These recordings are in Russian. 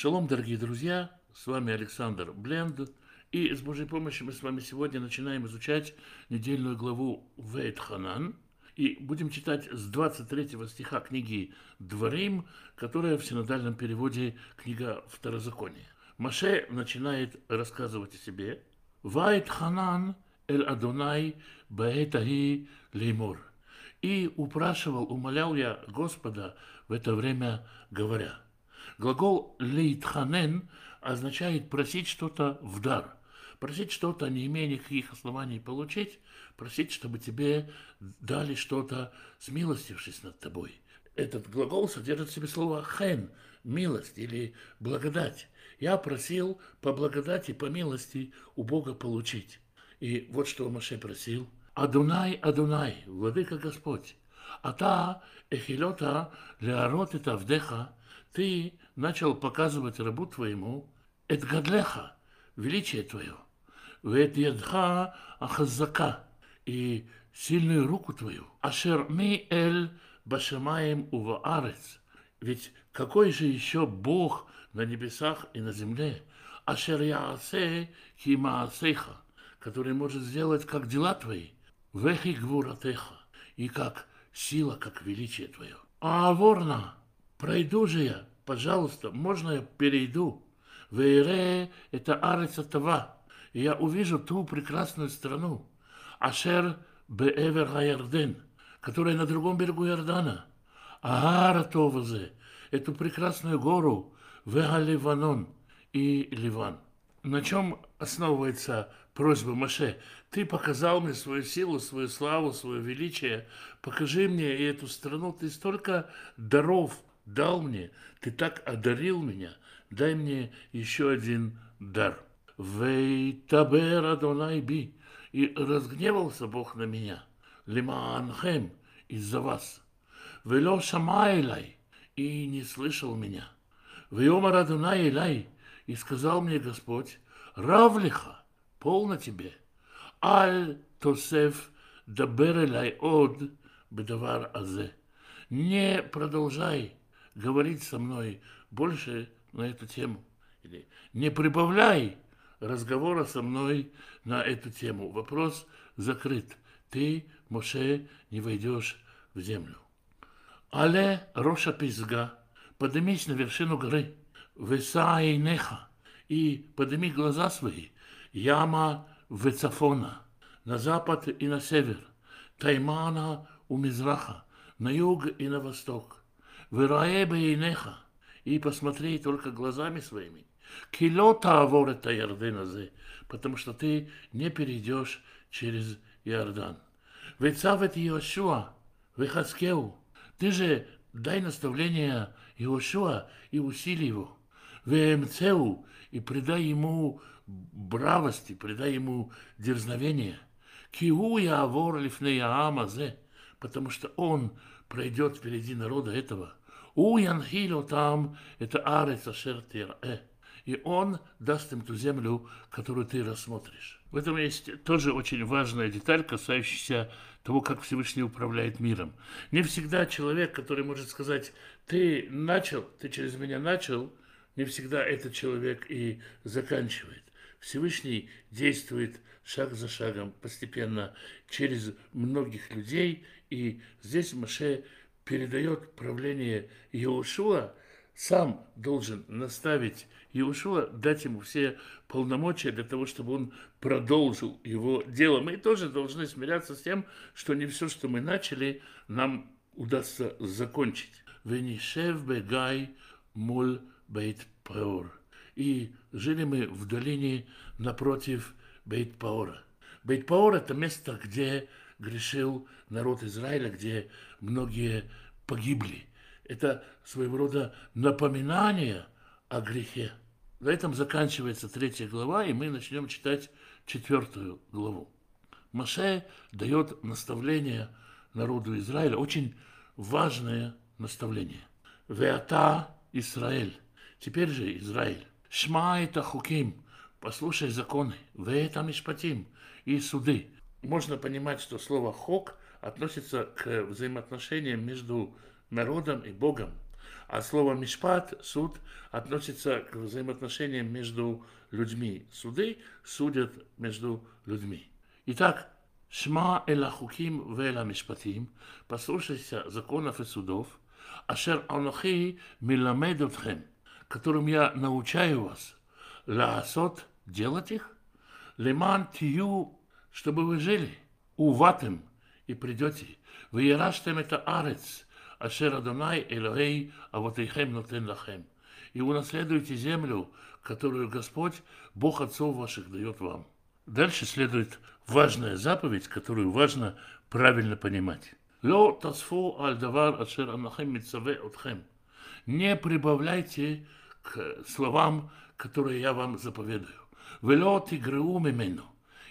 Шалом, дорогие друзья, с вами Александр Бленд, и с Божьей помощью мы с вами сегодня начинаем изучать недельную главу Вейт Ханан, и будем читать с 23 стиха книги Дворим, которая в синодальном переводе книга Второзакония. Маше начинает рассказывать о себе. Вайт Ханан эль Адонай баэтахи леймор. И упрашивал, умолял я Господа в это время, говоря – Глагол «лейтханен» означает просить что-то в дар. Просить что-то, не имея никаких оснований получить, просить, чтобы тебе дали что-то, смилостившись над тобой. Этот глагол содержит в себе слово «хен» – милость или благодать. Я просил по благодати, по милости у Бога получить. И вот что Маше просил. «Адунай, Адунай, Владыка Господь, Ата эхилота леарот это ты начал показывать рабу твоему Эдгадлеха, величие твое, Вет ядха ахазака, и сильную руку твою, Ашер ми эль башамаем уваарец, ведь какой же еще Бог на небесах и на земле, Ашер яасе химаасеха, который может сделать как дела твои, вехи гвуратеха, и как сила, как величие твое. А ворна, пройду же я, пожалуйста, можно я перейду? Вейре – это Ареца Това, и я увижу ту прекрасную страну, Ашер Беэвер Хаярден, которая на другом берегу Иордана, Агара Товазе, эту прекрасную гору, Вега Ливанон и Ливан. На чем основывается просьба Маше? Ты показал мне свою силу, свою славу, свое величие. Покажи мне эту страну. Ты столько даров дал мне, ты так одарил меня, дай мне еще один дар. Вейтабер Адонай би, и разгневался Бог на меня, лимаанхем, из-за вас. Вело шамайлай, и не слышал меня. Веомар Адонай Илай, и сказал мне Господь, Равлиха, полно тебе, аль тосеф дабер элай од бедавар азе. Не продолжай говорить со мной больше на эту тему. Или не прибавляй разговора со мной на эту тему. Вопрос закрыт. Ты, Моше, не войдешь в землю. Але Роша Пизга, поднимись на вершину горы, Весаи Неха, и подними глаза свои, Яма Вецафона, на запад и на север, Таймана у Мизраха, на юг и на восток. Вырае бейнеха, и посмотри только глазами своими. Килота аворета Ярденазе, потому что ты не перейдешь через Иордан. Вецавет Иошуа, Вехаскеу, ты же дай наставление Иошуа и усили его. Вемцеу, и придай ему бравости, придай ему дерзновение. Киу я лифнея амазе, потому что он пройдет впереди народа этого – у янхило там это арец ашер э. И он даст им ту землю, которую ты рассмотришь. В этом есть тоже очень важная деталь, касающаяся того, как Всевышний управляет миром. Не всегда человек, который может сказать, ты начал, ты через меня начал, не всегда этот человек и заканчивает. Всевышний действует шаг за шагом, постепенно, через многих людей, и здесь Маше передает правление Иошуа, сам должен наставить Иошуа, дать ему все полномочия для того, чтобы он продолжил его дело. Мы тоже должны смиряться с тем, что не все, что мы начали, нам удастся закончить. Венишев бегай мул бейт паор. И жили мы в долине напротив Бейт Паора. Бейт Паор – это место, где грешил народ Израиля, где многие погибли. Это своего рода напоминание о грехе. На этом заканчивается третья глава, и мы начнем читать четвертую главу. Маше дает наставление народу Израиля, очень важное наставление. Веата Израиль. Теперь же Израиль. Шма это хуким. Послушай законы. Веата мишпатим. И суды можно понимать, что слово «хок» относится к взаимоотношениям между народом и Богом. А слово «мишпат», «суд» относится к взаимоотношениям между людьми. Суды судят между людьми. Итак, «Шма элахуким вела мишпатим» – «Послушайся законов и судов», «Ашер анохи миламед отхем» – «Которым я научаю вас» – «Лаасот» – «делать их», «Леман тию» – «Чтобы вы жили», «Уватым» – «И придете», «Вы яраштем это арец», Ашер Адонай Элохей Авотейхем Нотен Лахем. И унаследуйте землю, которую Господь, Бог отцов ваших, дает вам. Дальше следует важная заповедь, которую важно правильно понимать. Ло тасфу аль давар ашер анахем митсаве отхем. Не прибавляйте к словам, которые я вам заповедую. Вело тигреу мимену.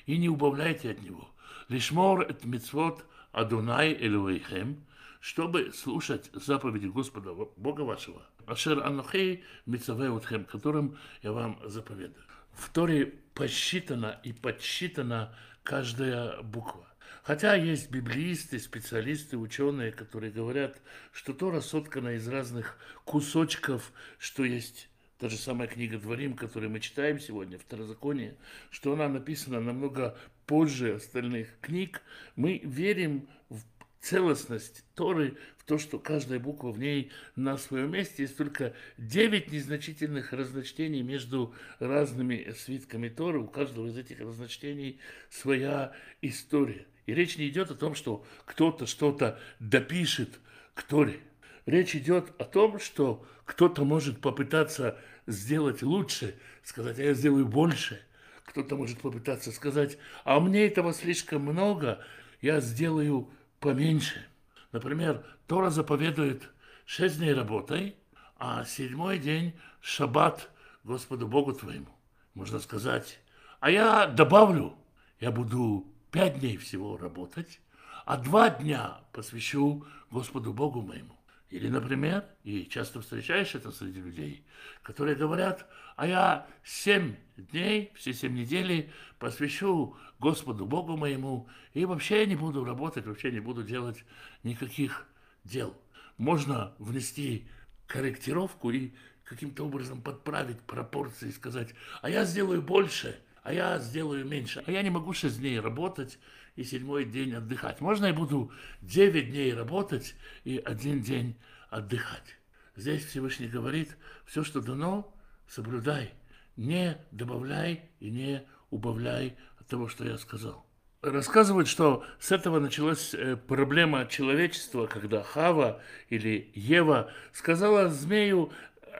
И не убавляйте от него. Лишмор эт митцвот Адонай Элуэйхем, чтобы слушать заповеди Господа Бога вашего. Ашер Анохей Мицавеутхем, которым я вам заповедую. В Торе посчитана и подсчитана каждая буква. Хотя есть библеисты, специалисты, ученые, которые говорят, что Тора соткана из разных кусочков, что есть та же самая книга Дворим, которую мы читаем сегодня, Второзаконие, что она написана намного позже остальных книг, мы верим в целостность Торы, в то, что каждая буква в ней на своем месте. Есть только девять незначительных разночтений между разными свитками Торы. У каждого из этих разночтений своя история. И речь не идет о том, что кто-то что-то допишет к Торе. Речь идет о том, что кто-то может попытаться сделать лучше, сказать, а я сделаю больше. Кто-то может попытаться сказать, а мне этого слишком много, я сделаю поменьше. Например, Тора заповедует шесть дней работай, а седьмой день шаббат Господу Богу твоему. Можно сказать, а я добавлю, я буду пять дней всего работать, а два дня посвящу Господу Богу моему. Или, например, и часто встречаешь это среди людей, которые говорят, а я семь дней, все семь недель посвящу Господу Богу моему, и вообще не буду работать, вообще не буду делать никаких дел. Можно внести корректировку и каким-то образом подправить пропорции, сказать, а я сделаю больше, а я сделаю меньше, а я не могу шесть дней работать, и седьмой день отдыхать. Можно я буду девять дней работать и один день отдыхать. Здесь Всевышний говорит, все, что дано, соблюдай, не добавляй и не убавляй от того, что я сказал. Рассказывают, что с этого началась э, проблема человечества, когда Хава или Ева сказала змею,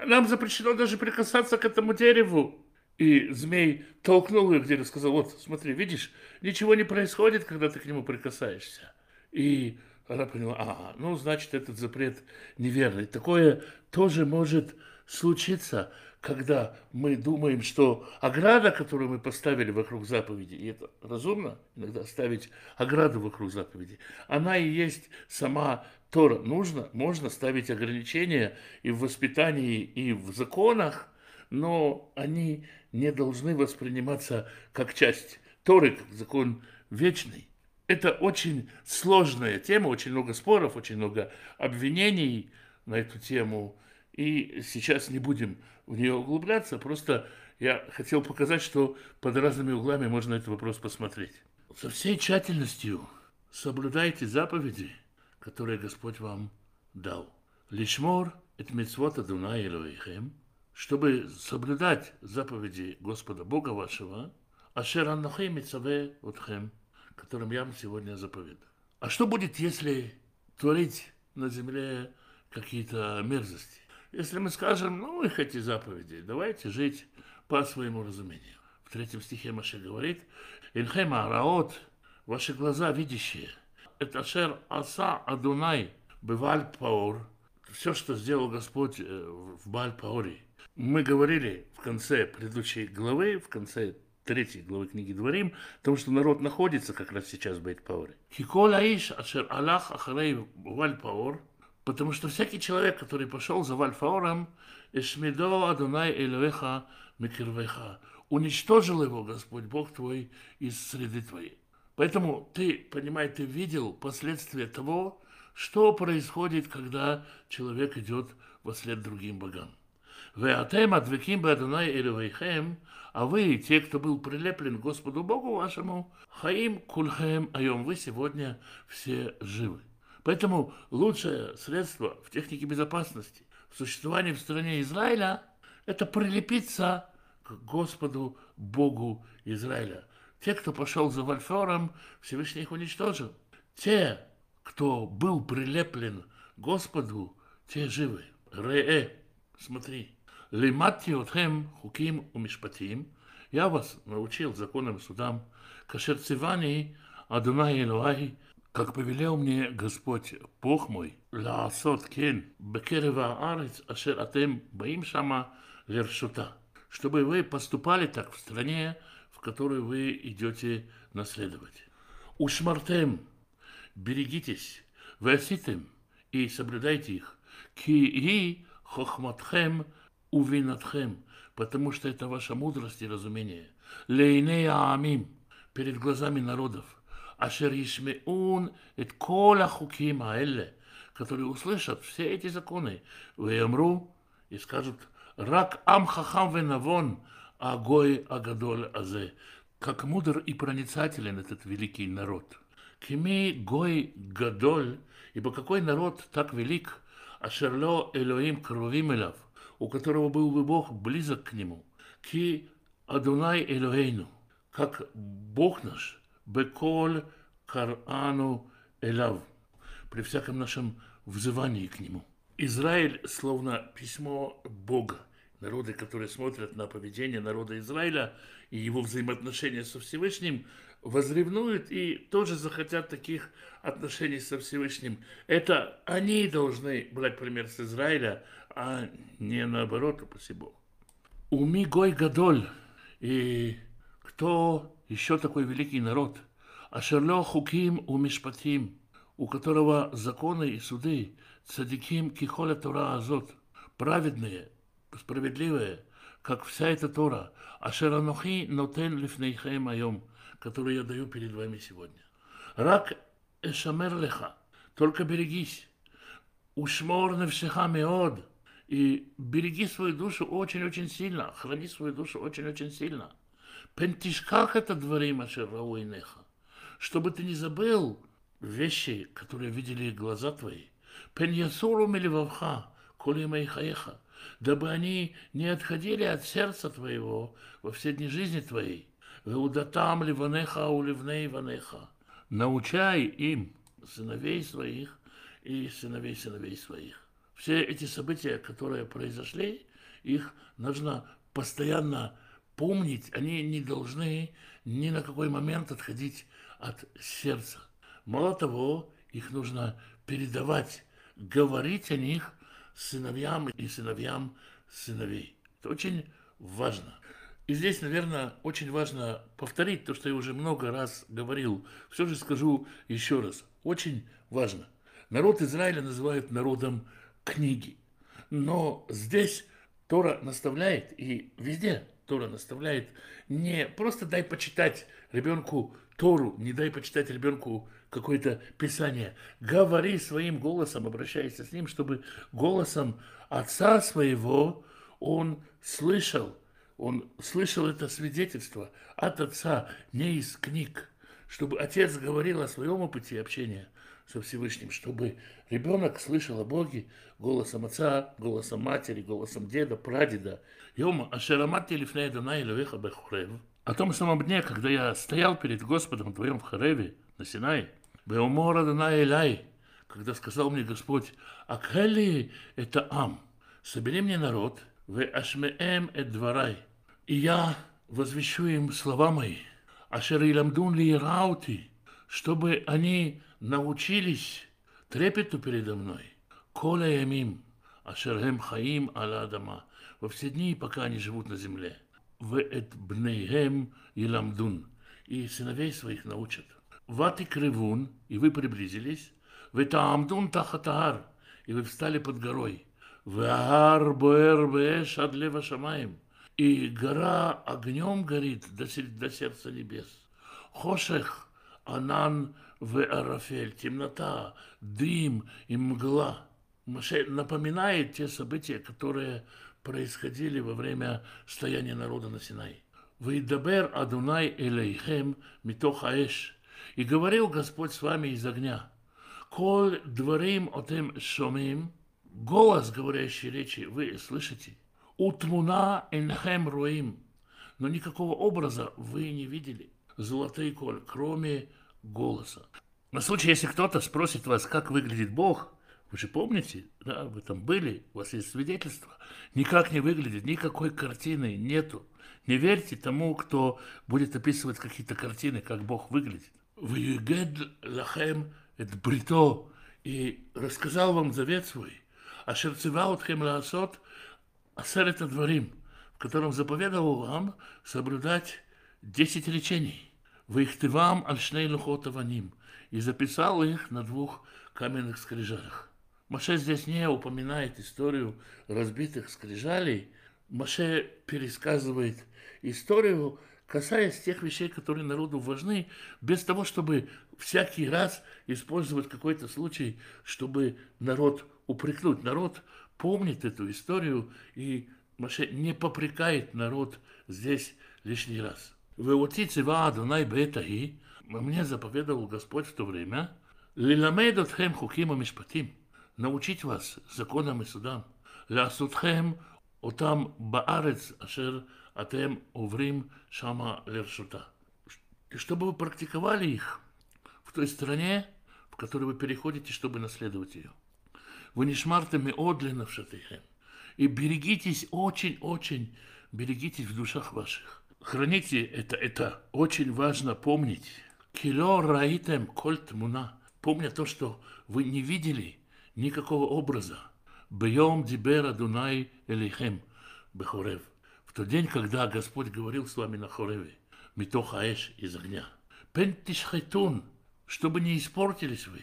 нам запрещено даже прикасаться к этому дереву. И змей толкнул ее дереву, сказал, вот, смотри, видишь, ничего не происходит, когда ты к нему прикасаешься. И она поняла, ага, ну, значит, этот запрет неверный. Такое тоже может случиться, когда мы думаем, что ограда, которую мы поставили вокруг заповеди, и это разумно иногда ставить ограду вокруг заповеди, она и есть сама Тора. Нужно, можно ставить ограничения и в воспитании, и в законах, но они не должны восприниматься как часть Торы, как закон вечный. Это очень сложная тема, очень много споров, очень много обвинений на эту тему. И сейчас не будем в нее углубляться, просто я хотел показать, что под разными углами можно этот вопрос посмотреть. Со всей тщательностью соблюдайте заповеди, которые Господь вам дал. Лишмор – это митцвот Адуна Элоихем – чтобы соблюдать заповеди Господа Бога вашего, Ашер Аннахей Мицаве Утхем, которым я вам сегодня заповедую. А что будет, если творить на земле какие-то мерзости? Если мы скажем, ну, их эти заповеди, давайте жить по своему разумению. В третьем стихе Маше говорит, Инхема Араот, ваши глаза видящие, это Ашер Аса Адунай, Бываль Паур, все, что сделал Господь э, в Баль Пауре, мы говорили в конце предыдущей главы, в конце третьей главы книги Дворим, потому что народ находится как раз сейчас в Бейт-Пауре. Хикол Ашер Аллах Ахарей Валь-Паур, потому что всякий человек, который пошел за Валь-Пауром, Эшмидо Адонай Элевеха Микирвеха, уничтожил его Господь Бог твой из среды твоей. Поэтому ты, понимай, ты видел последствия того, что происходит, когда человек идет вслед другим богам. Вы атем адвеким бадунай элевейхем, а вы, те, кто был прилеплен Господу Богу вашему, хаим кульхем айом, вы сегодня все живы. Поэтому лучшее средство в технике безопасности, в существовании в стране Израиля, это прилепиться к Господу Богу Израиля. Те, кто пошел за Вальфором, Всевышний их уничтожил. Те, кто был прилеплен Господу, те живы. Ре, смотри. Лиматти отхем хуким умишпатим. Я вас научил законам и судам. Кашер цивани Адунай Элуай, как повелел мне Господь Бог мой, лаасот кен бекерева арец ашер атем баим шама лершута, чтобы вы поступали так в стране, в которую вы идете наследовать. Ушмартем, берегитесь, васитем и соблюдайте их, ки и хохматхем увинатхем, потому что это ваша мудрость и разумение. Лейнея амим, перед глазами народов, ашер ишмеун эт кола хуким аэлле, которые услышат все эти законы, веямру и скажут, рак ам хахам венавон, агой агадоль азе, как мудр и проницателен этот великий народ. Кими гой гадоль, ибо какой народ так велик, ашерло Элоим кровим элав, у которого был бы Бог близок к нему. Ки Адунай Элоэйну, как Бог наш, Беколь Карану Элав, при всяком нашем взывании к нему. Израиль словно письмо Бога. Народы, которые смотрят на поведение народа Израиля и его взаимоотношения со Всевышним, возревнуют и тоже захотят таких отношений со Всевышним. Это они должны брать пример с Израиля, а не наоборот, упаси Бог. Уми Гой Гадоль. И кто еще такой великий народ? Ашерло Хуким у у которого законы и суды, цадиким кихоля Тора Азот, праведные, справедливые, как вся эта Тора, Ашеранохи нотен лифнейхем айом, которую я даю перед вами сегодня. Рак эшамер леха, только берегись. Ушмор навсеха меод, и береги свою душу очень-очень сильно, храни свою душу очень-очень сильно. Пентишках это дворим неха, чтобы ты не забыл вещи, которые видели глаза твои. Пеньясуру меливавха, коли хаеха, дабы они не отходили от сердца твоего во все дни жизни твоей. Веудатам ливанеха уливней ванеха. Научай им сыновей своих и сыновей сыновей своих все эти события, которые произошли, их нужно постоянно помнить, они не должны ни на какой момент отходить от сердца. Мало того, их нужно передавать, говорить о них сыновьям и сыновьям сыновей. Это очень важно. И здесь, наверное, очень важно повторить то, что я уже много раз говорил. Все же скажу еще раз. Очень важно. Народ Израиля называют народом книги. Но здесь Тора наставляет, и везде Тора наставляет, не просто дай почитать ребенку Тору, не дай почитать ребенку какое-то писание. Говори своим голосом, обращайся с ним, чтобы голосом отца своего он слышал, он слышал это свидетельство от отца, не из книг, чтобы отец говорил о своем опыте общения – со Всевышним, чтобы ребенок слышал о Боге голосом отца, голосом матери, голосом деда, прадеда. Йома, ашерамати лифней Дана Иловеха Бехурев. О том самом дне, когда я стоял перед Господом твоим в Хареве, на Синае, Беумора Дана Элай, когда сказал мне Господь, Акхели это Ам, собери мне народ, в Ашмеем эт дварай, и я возвещу им слова мои, Ашер Иламдун ли раути, чтобы они научились трепету передо мной. Коля ямим, ашерхем хаим аля адама. Во все дни, пока они живут на земле. В эт бнейхем иламдун. И сыновей своих научат. Вати кривун, и вы приблизились. В таамдун тахатаар, и вы встали под горой. В аар боэр бэш адлева шамаем. И гора огнем горит до, до сердца небес. Хошех, анан в Арафель, темнота, дым и мгла. Моше напоминает те события, которые происходили во время стояния народа на Синай. «Вейдабер Адунай Элейхем митох аэш» И говорил Господь с вами из огня. «Коль дворим отем шомим» Голос, говорящий речи, вы слышите? «Утмуна энхем руим» Но никакого образа вы не видели. Золотый коль, кроме голоса. На случай, если кто-то спросит вас, как выглядит Бог, вы же помните, да, вы там были, у вас есть свидетельство, никак не выглядит, никакой картины нету. Не верьте тому, кто будет описывать какие-то картины, как Бог выглядит. Вюгед лахем это брито, и рассказал вам завет свой, а тхем лаасот асерет дворим, в котором заповедовал вам соблюдать десять речений. Вам альшней лухотаваним, и записал их на двух каменных скрижалях. Маше здесь не упоминает историю разбитых скрижалей. Маше пересказывает историю, касаясь тех вещей, которые народу важны, без того, чтобы всякий раз использовать какой-то случай, чтобы народ упрекнуть. Народ помнит эту историю, и Маше не попрекает народ здесь лишний раз. Выучите вааду найбетахи, мне заповедовал Господь в то время, лиламедот хем хукима мишпатим, научить вас законам и судам, ласутхем отам баарец ашер атем уврим шама лершута. Чтобы вы практиковали их в той стране, в которую вы переходите, чтобы наследовать ее. Вы не шмартами одлина в шатыхем. И берегитесь очень-очень, берегитесь в душах ваших. Храните это, это очень важно помнить. Кило раитем кольт муна. Помня то, что вы не видели никакого образа. Бьем дибера Дунай Элихем Бехорев. В тот день, когда Господь говорил с вами на Хореве, Митох Аэш из огня. Пен чтобы не испортились вы.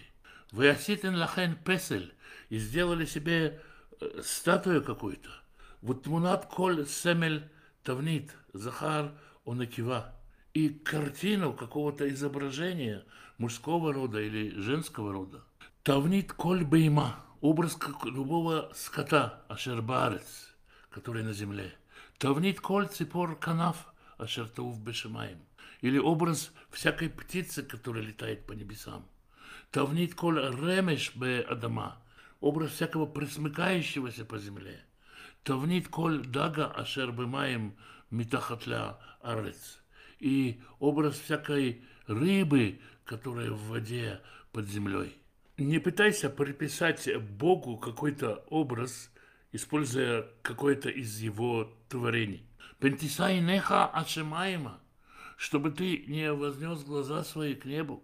Вы оситен лахен песель и сделали себе э, статую какую-то. Вот мунат коль семель тавнит, Захар онакива. И картину какого-то изображения мужского рода или женского рода. Тавнит коль бейма, образ любого скота, ашербарец, который на земле. Тавнит коль ципор канав, ашертаув бешемаем. Или образ всякой птицы, которая летает по небесам. Тавнит коль ремеш бе адама, образ всякого присмыкающегося по земле. Тавнит коль дага ашер бемаем митахатля арец. И образ всякой рыбы, которая в воде под землей. Не пытайся приписать Богу какой-то образ, используя какое-то из его творений. Пентисай неха ашемаема, чтобы ты не вознес глаза свои к небу.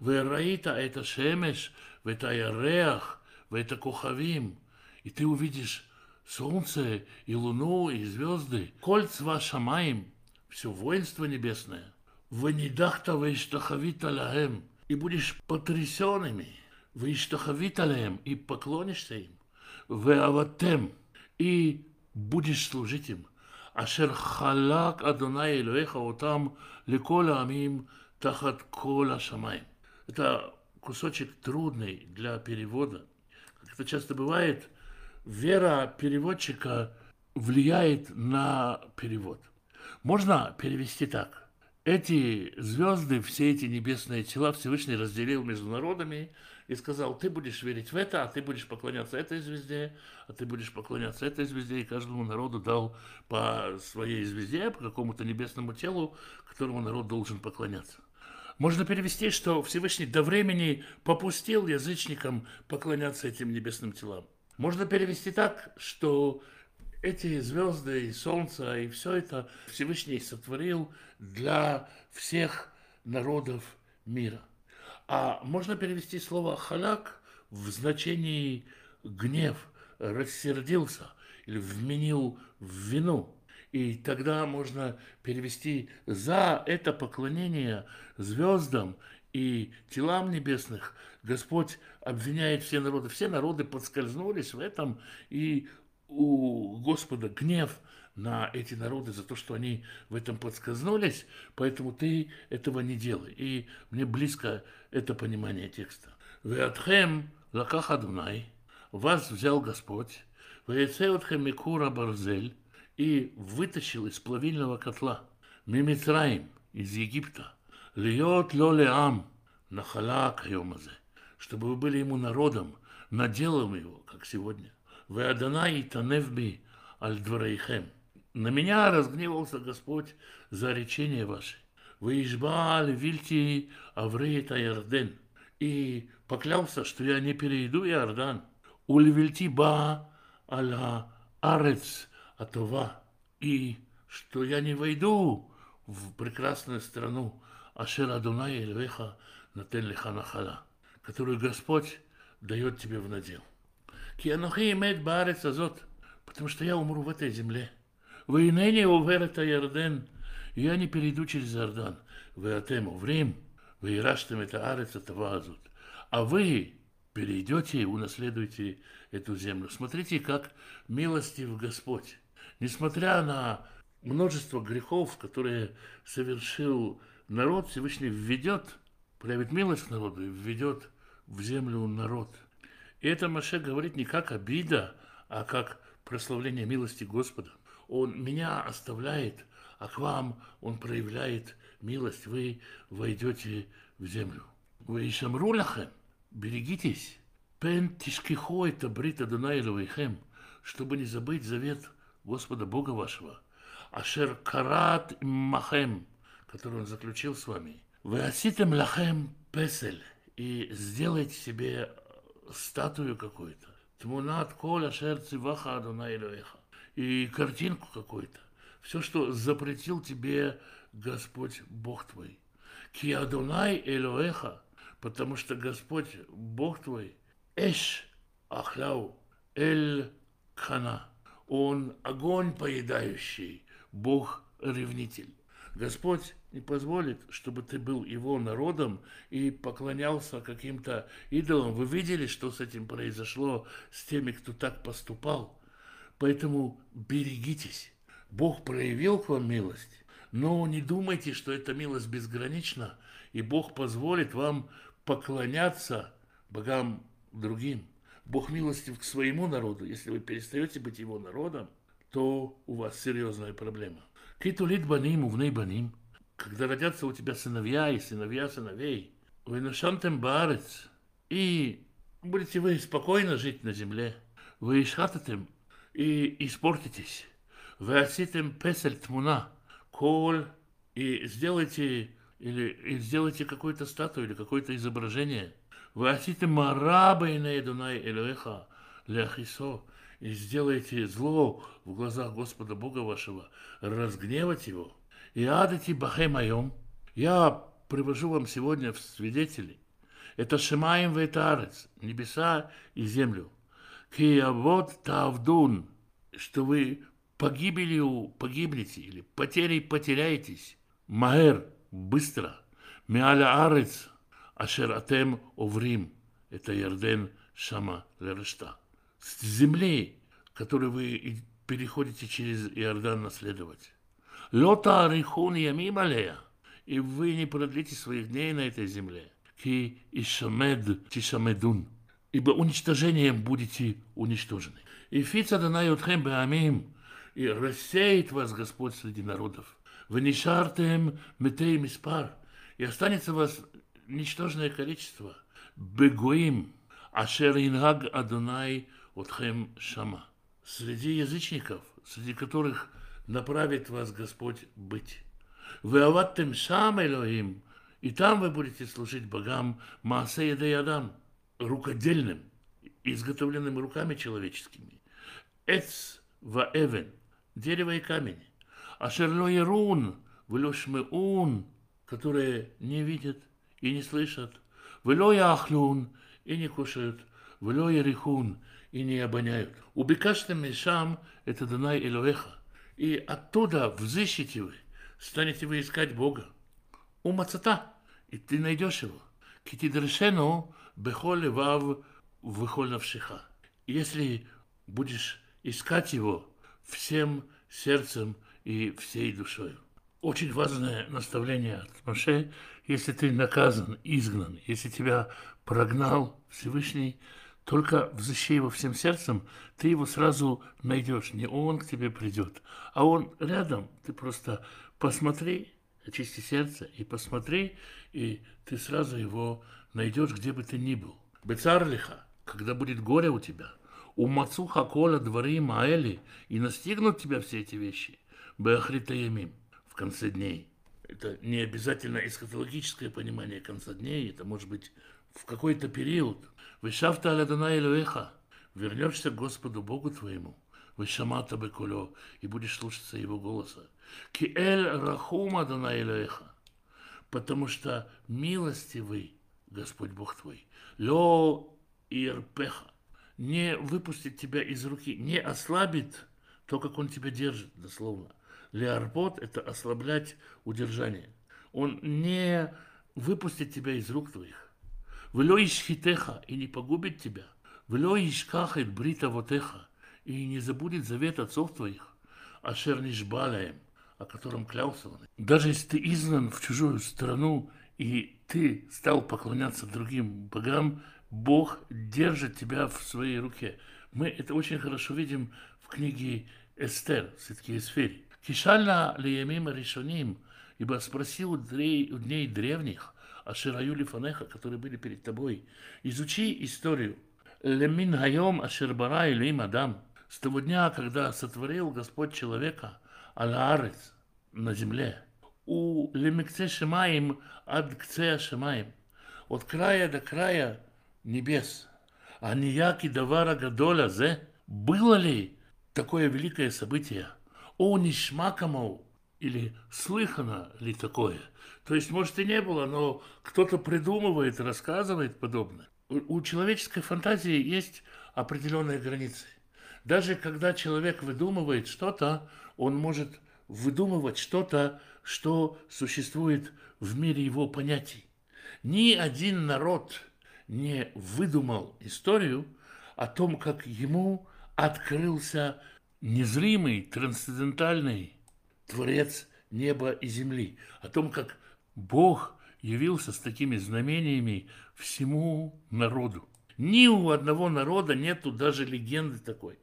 Вераита это шемеш, в это яреах, в это кухавим, и ты увидишь солнце и луну и звезды, кольцва шамаем, все воинство небесное. Ванидахта вейштахавита лахем, и будешь потрясенными. Виштахавит алеем, и поклонишься им. Веаватем, и будешь служить им. Ашер халак Адонай Элоэха отам лекола амим тахат кола шамай. Это кусочек трудный для перевода. Как это часто бывает, вера переводчика влияет на перевод. Можно перевести так. Эти звезды, все эти небесные тела Всевышний разделил между народами и сказал, ты будешь верить в это, а ты будешь поклоняться этой звезде, а ты будешь поклоняться этой звезде, и каждому народу дал по своей звезде, по какому-то небесному телу, которому народ должен поклоняться. Можно перевести, что Всевышний до времени попустил язычникам поклоняться этим небесным телам. Можно перевести так, что эти звезды и солнце, и все это Всевышний сотворил для всех народов мира. А можно перевести слово «халяк» в значении «гнев», «рассердился» или «вменил в вину». И тогда можно перевести «за это поклонение звездам и телам небесных Господь обвиняет все народы. Все народы подскользнулись в этом, и у Господа гнев на эти народы за то, что они в этом подсказнулись, поэтому ты этого не делай. И мне близко это понимание текста. Веатхем лаках Адунай, вас взял Господь, Ваецеотхем Микура Барзель, и вытащил из плавильного котла Мимитраим из Египта, Льет Лолеам, Нахала Кайомазе, чтобы вы были ему народом, наделом его, как сегодня. Вы Адонай Таневби Аль Дварейхем. На меня разгневался Господь за речение ваше. Вы Ишбааль Вильти Авреет Ярден. И поклялся, что я не перейду Иордан. Ульвильти Ба Аля Арец Атова. И что я не войду в прекрасную страну Ашер Адунай Эльвеха Натен Лиханахала, которую Господь дает тебе в надел. Кианухи имеет Баарец Азот, потому что я умру в этой земле. Вы ныне уверета Ярден, я не перейду через Иордан. Вы атему в Рим, вы ираштем это арец этого азот. А вы перейдете и унаследуете эту землю. Смотрите, как милостив Господь. Несмотря на множество грехов, которые совершил народ, Всевышний введет, проявит милость народу и введет в землю народ. И это Маше говорит не как обида, а как прославление милости Господа. Он меня оставляет, а к вам он проявляет милость. Вы войдете в землю. Вы шамру лахем, берегитесь. Пен брита Дунайловайхем, чтобы не забыть завет Господа Бога вашего. Ашер карат махем, который он заключил с вами. Вы оситем лахем песель и сделайте себе статую какую-то. Тмунат коля шер циваха Адонай и картинку какую-то. Все, что запретил тебе Господь Бог твой. Ки Адонай Элоэха, потому что Господь Бог твой, Эш Ахляу Эль Хана. Он огонь поедающий, Бог ревнитель. Господь не позволит, чтобы ты был его народом и поклонялся каким-то идолам. Вы видели, что с этим произошло, с теми, кто так поступал? Поэтому берегитесь. Бог проявил к вам милость, но не думайте, что эта милость безгранична, и Бог позволит вам поклоняться богам другим. Бог милостив к своему народу. Если вы перестаете быть его народом, то у вас серьезная проблема. Китулит баним, увней баним. Когда родятся у тебя сыновья и сыновья сыновей, вы нашантем барец, и будете вы спокойно жить на земле. Вы ишхататем и испортитесь. Вы оситем песель тмуна, кол, и сделайте или и сделайте какую-то статую или какое-то изображение. Вы оситем мараба и наедунай элеха ляхисо, и сделайте зло в глазах Господа Бога вашего, разгневать его. И адати бахе моем, я привожу вам сегодня в свидетели. Это Шимаем Ветарец, небеса и землю. Киявод Тавдун, что вы погибелью погибнете или потерей потеряетесь. Маэр, быстро. Миаля Арец, Ашер Атем Оврим, это Ярден Шама Лерешта с земли, которую вы переходите через Иордан наследовать. Лота арихун ямим алея, и вы не продлите своих дней на этой земле. Ки ишамед тишамедун, ибо уничтожением будете уничтожены. И фица данайотхем беамим, и рассеет вас Господь среди народов. Вы не шартем метей миспар, и останется вас ничтожное количество. Бегуим, ашер ингаг Адонай Отхем Шама. Среди язычников, среди которых направит вас Господь быть. Вы аваттем сам Элохим, и там вы будете служить богам Маасе и Ядам, рукодельным, изготовленным руками человеческими. Эц ва эвен, дерево и камень. А шерлое рун шерлоерун, влюшмеун, которые не видят и не слышат. Влёя ахлюн, и не кушают. Влёя рихун, и не обоняют. Убекашным мешам это Данай Элоэха. И оттуда взыщите вы, станете вы искать Бога. У мацата, и ты найдешь его. Китидрешену бехоле вав выхоль навшиха. Если будешь искать его всем сердцем и всей душой. Очень важное наставление от Моше, если ты наказан, изгнан, если тебя прогнал Всевышний, Только взыщи его всем сердцем, ты его сразу найдешь. Не он к тебе придет, а он рядом. Ты просто посмотри, очисти сердце и посмотри, и ты сразу его найдешь, где бы ты ни был. Бецарлиха, когда будет горе у тебя, у Мацуха Коля дворы Маэли, и настигнут тебя все эти вещи. Беахритаямим, в конце дней. Это не обязательно эсхатологическое понимание конца дней, это может быть в какой-то период. Вышавта алядана Элюэха, вернешься к Господу Богу твоему, вышамата бекулё, и будешь слушаться его голоса. Ки эль рахума дана Элюэха, потому что милостивый Господь Бог твой, лё ирпеха, не выпустит тебя из руки, не ослабит то, как он тебя держит, дословно. Леарпот – это ослаблять удержание. Он не выпустит тебя из рук твоих. Влё ишхитеха и не погубит тебя. Влё ишкахет брита вотеха и не забудет завет отцов твоих. Ашер нишбалаем, о котором клялся он. Даже если ты изгнан в чужую страну, и ты стал поклоняться другим богам, Бог держит тебя в своей руке. Мы это очень хорошо видим в книге Эстер, все-таки Эсфери. Кишальна лиямим решоним, ибо спросил у дней древних, Ашираю Лифанеха, которые были перед тобой, изучи историю. Лемин хайом Ашербара или Адам, с того дня, когда сотворил Господь человека, Алаарец, на земле. У Лемикце Шимаим ад Кце Шимаим, от края до края небес. А нияки давара гадоля зе, было ли такое великое событие? О нишмакамау, или слыхано ли такое? То есть, может, и не было, но кто-то придумывает, рассказывает подобное. У, человеческой фантазии есть определенные границы. Даже когда человек выдумывает что-то, он может выдумывать что-то, что существует в мире его понятий. Ни один народ не выдумал историю о том, как ему открылся незримый, трансцендентальный Творец неба и земли, о том, как Бог явился с такими знамениями всему народу. Ни у одного народа нету даже легенды такой.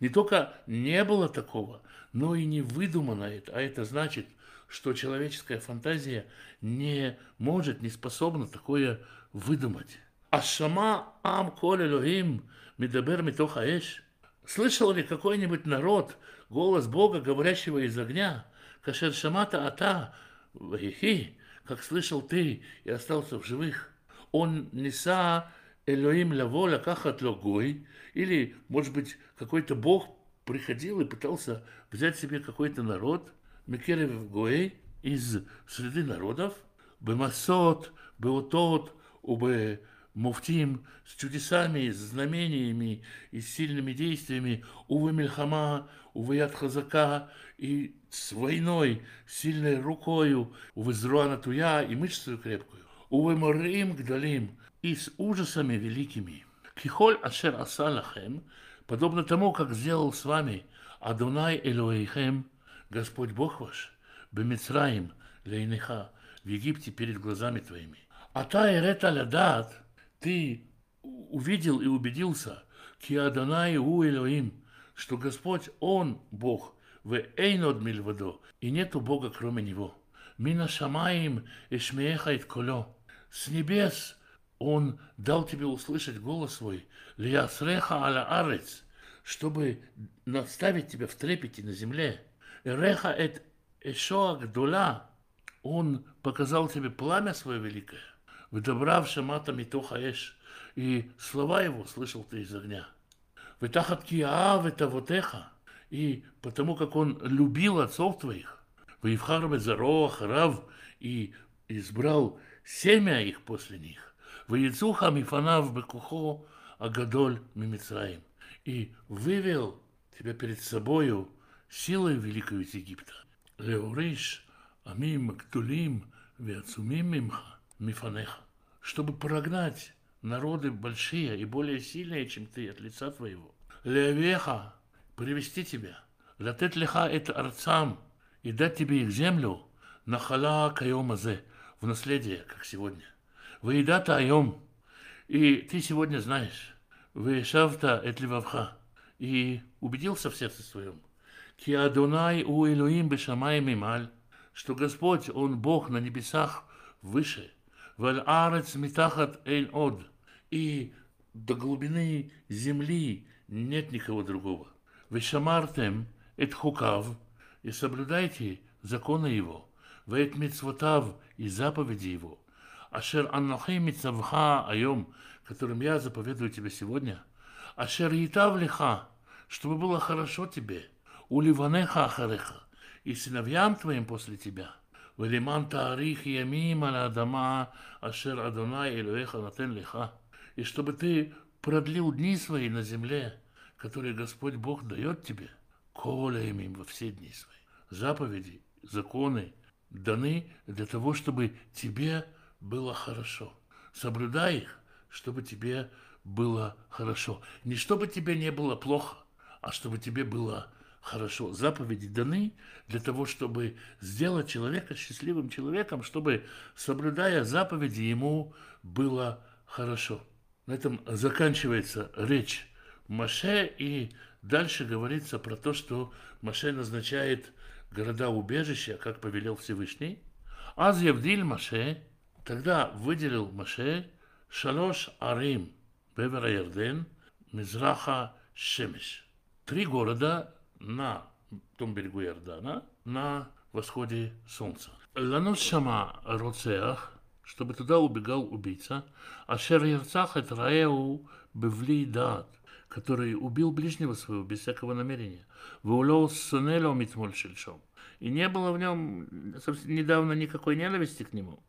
Не только не было такого, но и не выдумано это. А это значит, что человеческая фантазия не может, не способна такое выдумать. Ашама ам коль Элохим медабер митоха эш. Слышал ли какой-нибудь народ голос Бога, говорящего из огня? Кашер шамата ата вахихи, как слышал ты и остался в живых. Он неса Элоим лаво лакахат логой, или, может быть, какой-то Бог приходил и пытался взять себе какой-то народ, Микерев Гой, из среды народов, Бемасот, Беотот, Убе муфтим с чудесами, с знамениями и с сильными действиями, увы Мельхама, увы Яд Хазака, и с войной, сильной рукою, увы Зруана Туя и мышцей крепкую, увы Морим Гдалим, и с ужасами великими. Кихоль Ашер Асалахем, подобно тому, как сделал с вами Адонай Элоэйхем, Господь Бог ваш, Бемицраим, Лейнеха, в Египте перед глазами твоими. А та эрета лядат – ты увидел и убедился, Киаданай у Элоим, что Господь, Он Бог, в Эйнод Мильвадо, и нету Бога кроме Него. Мина Шамаим Эшмеехает Коло. С небес Он дал тебе услышать голос свой, Лиясреха аля арец, чтобы наставить тебя в трепете на земле. Реха эт Эшоа Гдула, Он показал тебе пламя свое великое вдобрав шамата митоха эш, и слова его слышал ты из огня. Вытахат киаав это вотеха, и потому как он любил отцов твоих, Ваивхар Безаро Харав, и избрал семя их после них, Ваицуха Мифанав Бекухо Агадоль Мимицраим, и вывел тебя перед собою силой великой из Египта. Леуриш, Амим, Ктулим, Веацумим Мимха, мифанеха, чтобы прогнать народы большие и более сильные, чем ты, от лица твоего. Левеха, привести тебя, латет леха это арцам, и дать тебе их землю, нахала кайомазе, в наследие, как сегодня. Выедата айом, и ты сегодня знаешь, Вешавта эт левавха. И убедился в сердце своем. Ки Адонай у Элоим бешамай мималь. Что Господь, Он Бог на небесах выше. Валь арец митахат эйн од. И до глубины земли нет никого другого. Вы шамартем, эт хукав, и соблюдайте законы его, вет митцвотав и заповеди его, ашер аннахи митцавха айом, которым я заповедую тебе сегодня, ашер етав лиха, чтобы было хорошо тебе, у ливанеха ахареха, и сыновьям твоим после тебя. Велиман таарих ямим адама ашер адонай элюэха натен лиха. И чтобы ты продлил дни свои на земле, которые Господь Бог дает тебе, коля им во все дни свои. Заповеди, законы даны для того, чтобы тебе было хорошо. Соблюдай их, чтобы тебе было хорошо. Не чтобы тебе не было плохо, а чтобы тебе было хорошо. Заповеди даны для того, чтобы сделать человека счастливым человеком, чтобы, соблюдая заповеди, ему было хорошо. На этом заканчивается речь Маше, и дальше говорится про то, что Маше назначает города-убежища, как повелел Всевышний. Аз Евдиль Маше, тогда выделил Маше Шалош Арим, Бевера Ярден, Мизраха Шемеш. Три города на том берегу Иордана, на восходе солнца. Ланус Шама Роцеах, чтобы туда убегал убийца, Ашер Ярцах это Бевли Дат, который убил ближнего своего без всякого намерения. Ваулел Сунело Митмоль Шельшом. И не было в нем недавно никакой ненависти к нему.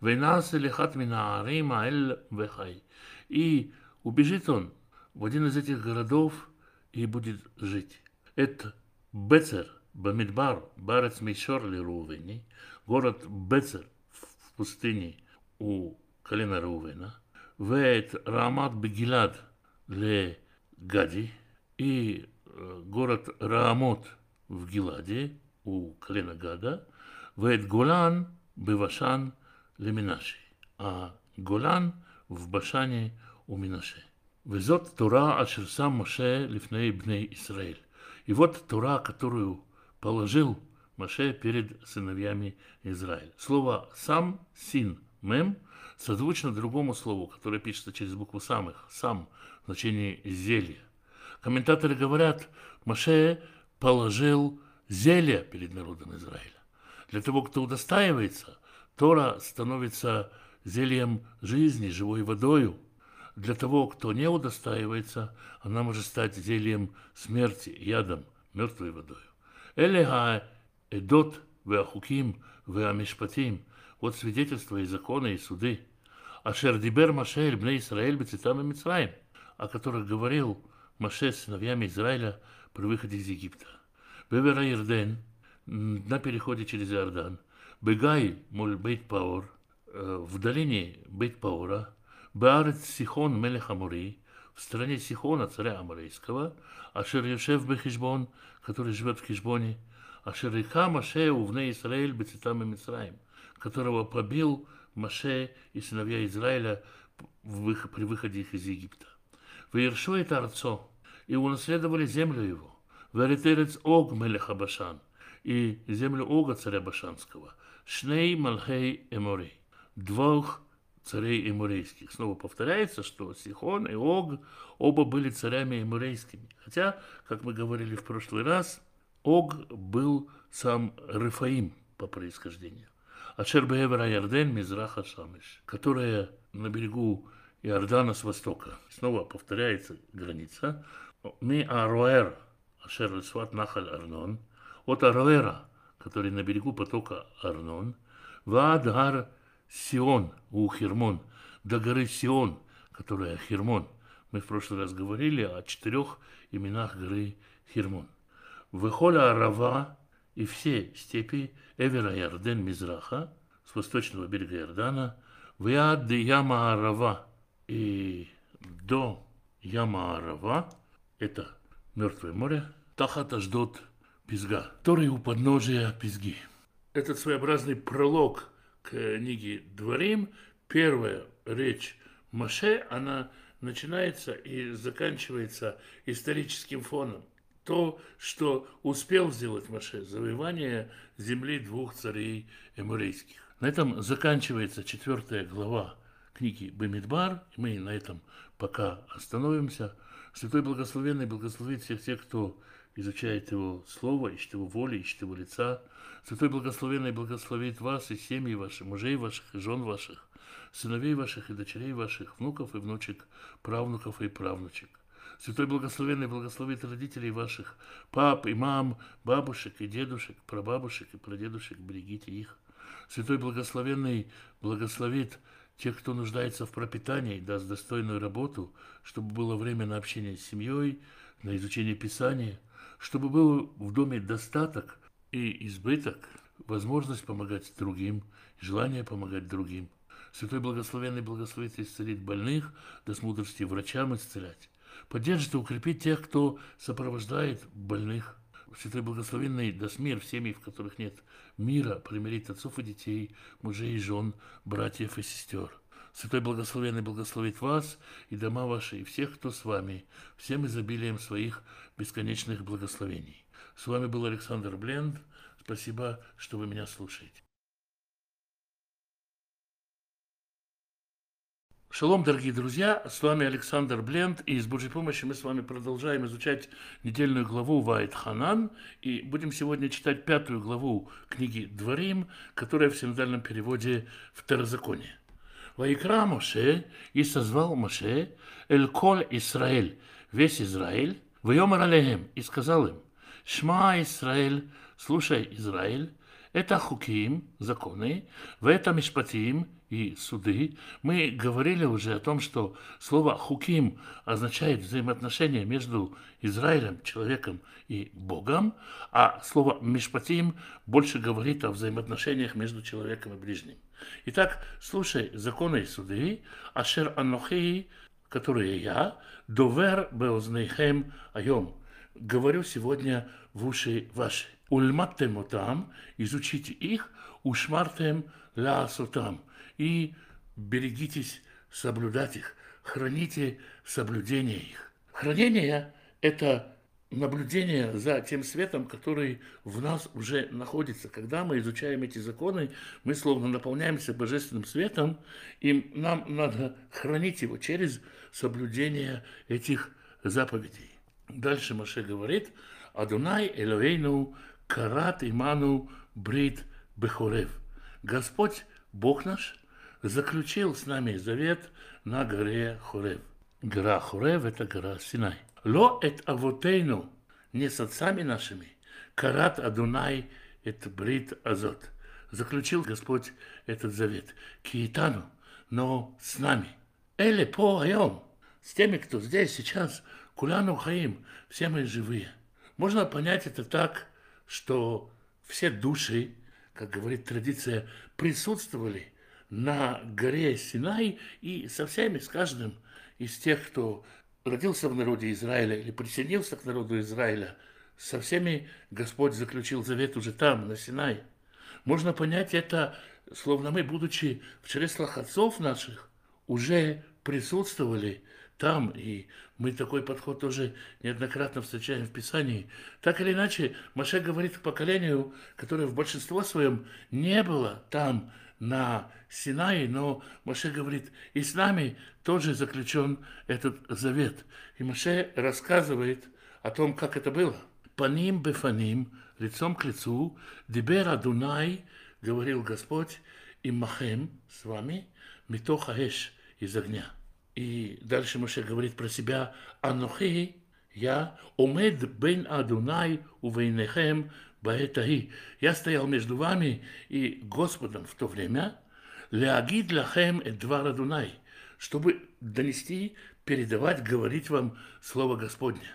Вейнас Лихат Мина Арима Эль Вехай. И убежит он в один из этих городов и будет жить. Это Бецер, Бамидбар, Барец Мишор Рувени, город Бецер в пустыне у колена Рувена, Вейт Рамат Бегилад Ле Гади и э, город Раамот в Гиладе у колена Гада, Вейт Голан Бевашан Леминаши, а Голан в Башане у Минаше. Везот Тора Ашерсам Моше Лифней Бней Исраиль. И вот Тора, которую положил Моше перед сыновьями Израиля. Слово «сам», «син», «мем» созвучно другому слову, которое пишется через букву «самых», «сам», значении «зелье». Комментаторы говорят, Маше положил зелье перед народом Израиля. Для того, кто удостаивается, Тора становится зельем жизни, живой водою – для того, кто не удостаивается, она может стать зельем смерти, ядом, мертвой водой. Элега эдот веахуким веамишпатим. Вот свидетельства и законы, и суды. Ашер дибер Маше бне Исраэль бецитам и Мицраим, о которых говорил Маше с сыновьями Израиля при выходе из Египта. Бевера Ирден, на переходе через Иордан. Бегай, моль Бейт Паур, в долине Бейт Паура, Баарец Сихон Мелех Амури, в стране Сихона, царя Аморейского, Ашер Йошев Бехишбон, который живет в Хишбоне, Ашер Ика Маше Увне Исраэль Бецитам и Мицраим, которого побил Маше и сыновья Израиля при выходе их из Египта. Ваершо это Арцо, и унаследовали землю его. Варитерец Ог Мелеха Башан, и землю Ога царя Башанского. Шней Малхей Эмори, двух царей эмурейских. Снова повторяется, что Сихон и Ог оба были царями эмурейскими. Хотя, как мы говорили в прошлый раз, Ог был сам Рефаим по происхождению. А Шербеевра Ярден Мизраха Шамиш, которая на берегу Иордана с востока. Снова повторяется граница. Ми Аруэр, Ашер Сват Нахаль Арнон, от Аруэра, который на берегу потока Арнон, Вадгар Сион у Хермон, до горы Сион, которая Хермон. Мы в прошлый раз говорили о четырех именах горы Хермон. Выхоля Арава и все степи Эвера Ярден Мизраха с восточного берега Иордана, Виад Яма Арава и до Яма Арава, это Мертвое море, Тахата ждут Пизга, который у подножия Пизги. Этот своеобразный пролог книги Дворим, первая речь Маше, она начинается и заканчивается историческим фоном. То, что успел сделать Маше, завоевание земли двух царей эмурейских. На этом заканчивается четвертая глава книги Бамидбар. Мы на этом пока остановимся. Святой Благословенный благословит всех тех, кто изучает Его Слово, ищет Его воли, ищет Его лица. Святой Благословенный благословит вас и семьи ваших, мужей ваших и жен ваших, сыновей ваших и дочерей ваших, внуков и внучек, правнуков и правнучек. Святой Благословенный благословит родителей ваших, пап и мам, бабушек и дедушек, прабабушек и прадедушек, берегите их. Святой Благословенный благословит тех, кто нуждается в пропитании, даст достойную работу, чтобы было время на общение с семьей, на изучение Писания, чтобы был в доме достаток и избыток, возможность помогать другим, желание помогать другим. Святой Благословенный благословит и исцелит больных, даст мудрости врачам исцелять. Поддержит и укрепит тех, кто сопровождает больных. Святой Благословенный даст мир в семьи, в которых нет мира, примирит отцов и детей, мужей и жен, братьев и сестер. Святой Благословенный благословит вас и дома ваши, и всех, кто с вами, всем изобилием своих бесконечных благословений. С вами был Александр Бленд. Спасибо, что вы меня слушаете. Шалом, дорогие друзья, с вами Александр Бленд, и с Божьей помощью мы с вами продолжаем изучать недельную главу Вайт Ханан, и будем сегодня читать пятую главу книги Дворим, которая в синодальном переводе Второзаконие. Вайкра Моше, и созвал Моше, Эль Коль Исраэль, весь Израиль, Вайомар Алехем, и сказал им, Шма Израиль, слушай, Израиль, это хуким, законы, в этом мишпатим и суды. Мы говорили уже о том, что слово хуким означает взаимоотношения между Израилем, человеком и Богом, а слово мишпатим больше говорит о взаимоотношениях между человеком и ближним. Итак, слушай законы и суды, ашер анохи, которые я, довер беознейхем айом, говорю сегодня в уши ваши. Ульматтем там, изучите их, ушмартем лаасотам, и берегитесь соблюдать их, храните соблюдение их. Хранение – это наблюдение за тем светом, который в нас уже находится. Когда мы изучаем эти законы, мы словно наполняемся божественным светом, и нам надо хранить его через соблюдение этих заповедей. Дальше Маше говорит, «Адунай Элоэйну карат иману брит бехорев». Господь, Бог наш, заключил с нами завет на горе Хорев. Гора Хорев – это гора Синай. Ло эт авотейну, не с отцами нашими, карат Адунай это брит азот. Заключил Господь этот завет. Киитану, но с нами. Эле по айом, с теми, кто здесь сейчас, куляну хаим, все мы живые. Можно понять это так, что все души, как говорит традиция, присутствовали на горе Синай и со всеми, с каждым из тех, кто родился в народе Израиля или присоединился к народу Израиля, со всеми Господь заключил завет уже там, на Синай. Можно понять это, словно мы, будучи в чреслах отцов наших, уже присутствовали там, и мы такой подход тоже неоднократно встречаем в Писании. Так или иначе, Маше говорит к поколению, которое в большинство своем не было там, на Синае, но Маше говорит, и с нами тоже заключен этот завет. И Маше рассказывает о том, как это было. Паним бефаним, лицом к лицу, дибер Адунай, говорил Господь, и Махем с вами, митоха эш из огня. И дальше Маше говорит про себя, Анохи, я, омед бен Адунай увейнехем баэтаи. Я стоял между вами и Господом в то время, леагид лахем эдвар Адунай, чтобы донести, передавать, говорить вам Слово Господне.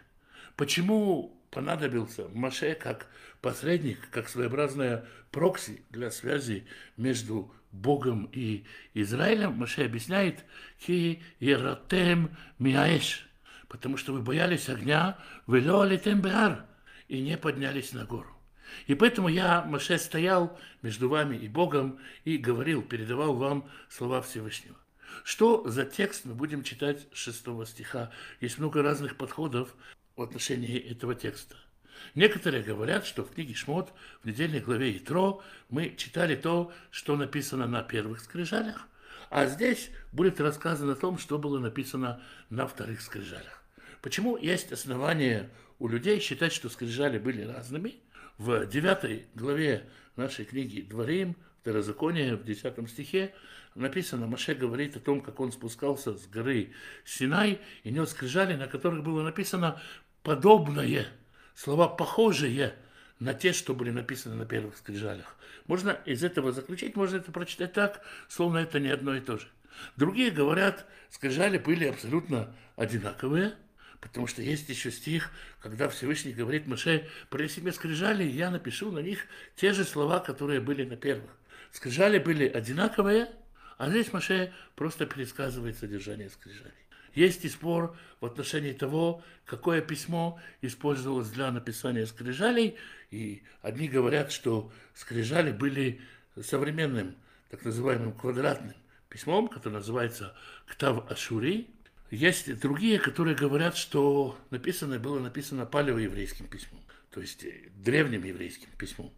Почему понадобился Маше как посредник, как своеобразная прокси для связи между Богом и Израилем, Маше объясняет, «Ки ератем миаэш», потому что вы боялись огня, вы летем беар, и не поднялись на гору. И поэтому я, Маше, стоял между вами и Богом и говорил, передавал вам слова Всевышнего. Что за текст мы будем читать с 6 стиха? Есть много разных подходов в отношении этого текста. Некоторые говорят, что в книге Шмот, в недельной главе Итро, мы читали то, что написано на первых скрижалях, а здесь будет рассказано о том, что было написано на вторых скрижалях. Почему есть основания у людей считать, что скрижали были разными? В девятой главе нашей книги «Дворим», Второзаконие, в десятом стихе, написано, Маше говорит о том, как он спускался с горы Синай и нес скрижали, на которых было написано «подобное», слова «похожие», на те, что были написаны на первых скрижалях. Можно из этого заключить, можно это прочитать так, словно это не одно и то же. Другие говорят, скрижали были абсолютно одинаковые, потому что есть еще стих, когда Всевышний говорит Маше, принеси мне скрижали, я напишу на них те же слова, которые были на первых. Скрижали были одинаковые, а здесь Маше просто пересказывает содержание скрижалей. Есть и спор в отношении того, какое письмо использовалось для написания скрижалей, и одни говорят, что скрижали были современным, так называемым квадратным письмом, которое называется «Ктав Ашури». Есть другие, которые говорят, что написано было написано палеоеврейским письмом, то есть древним еврейским письмом.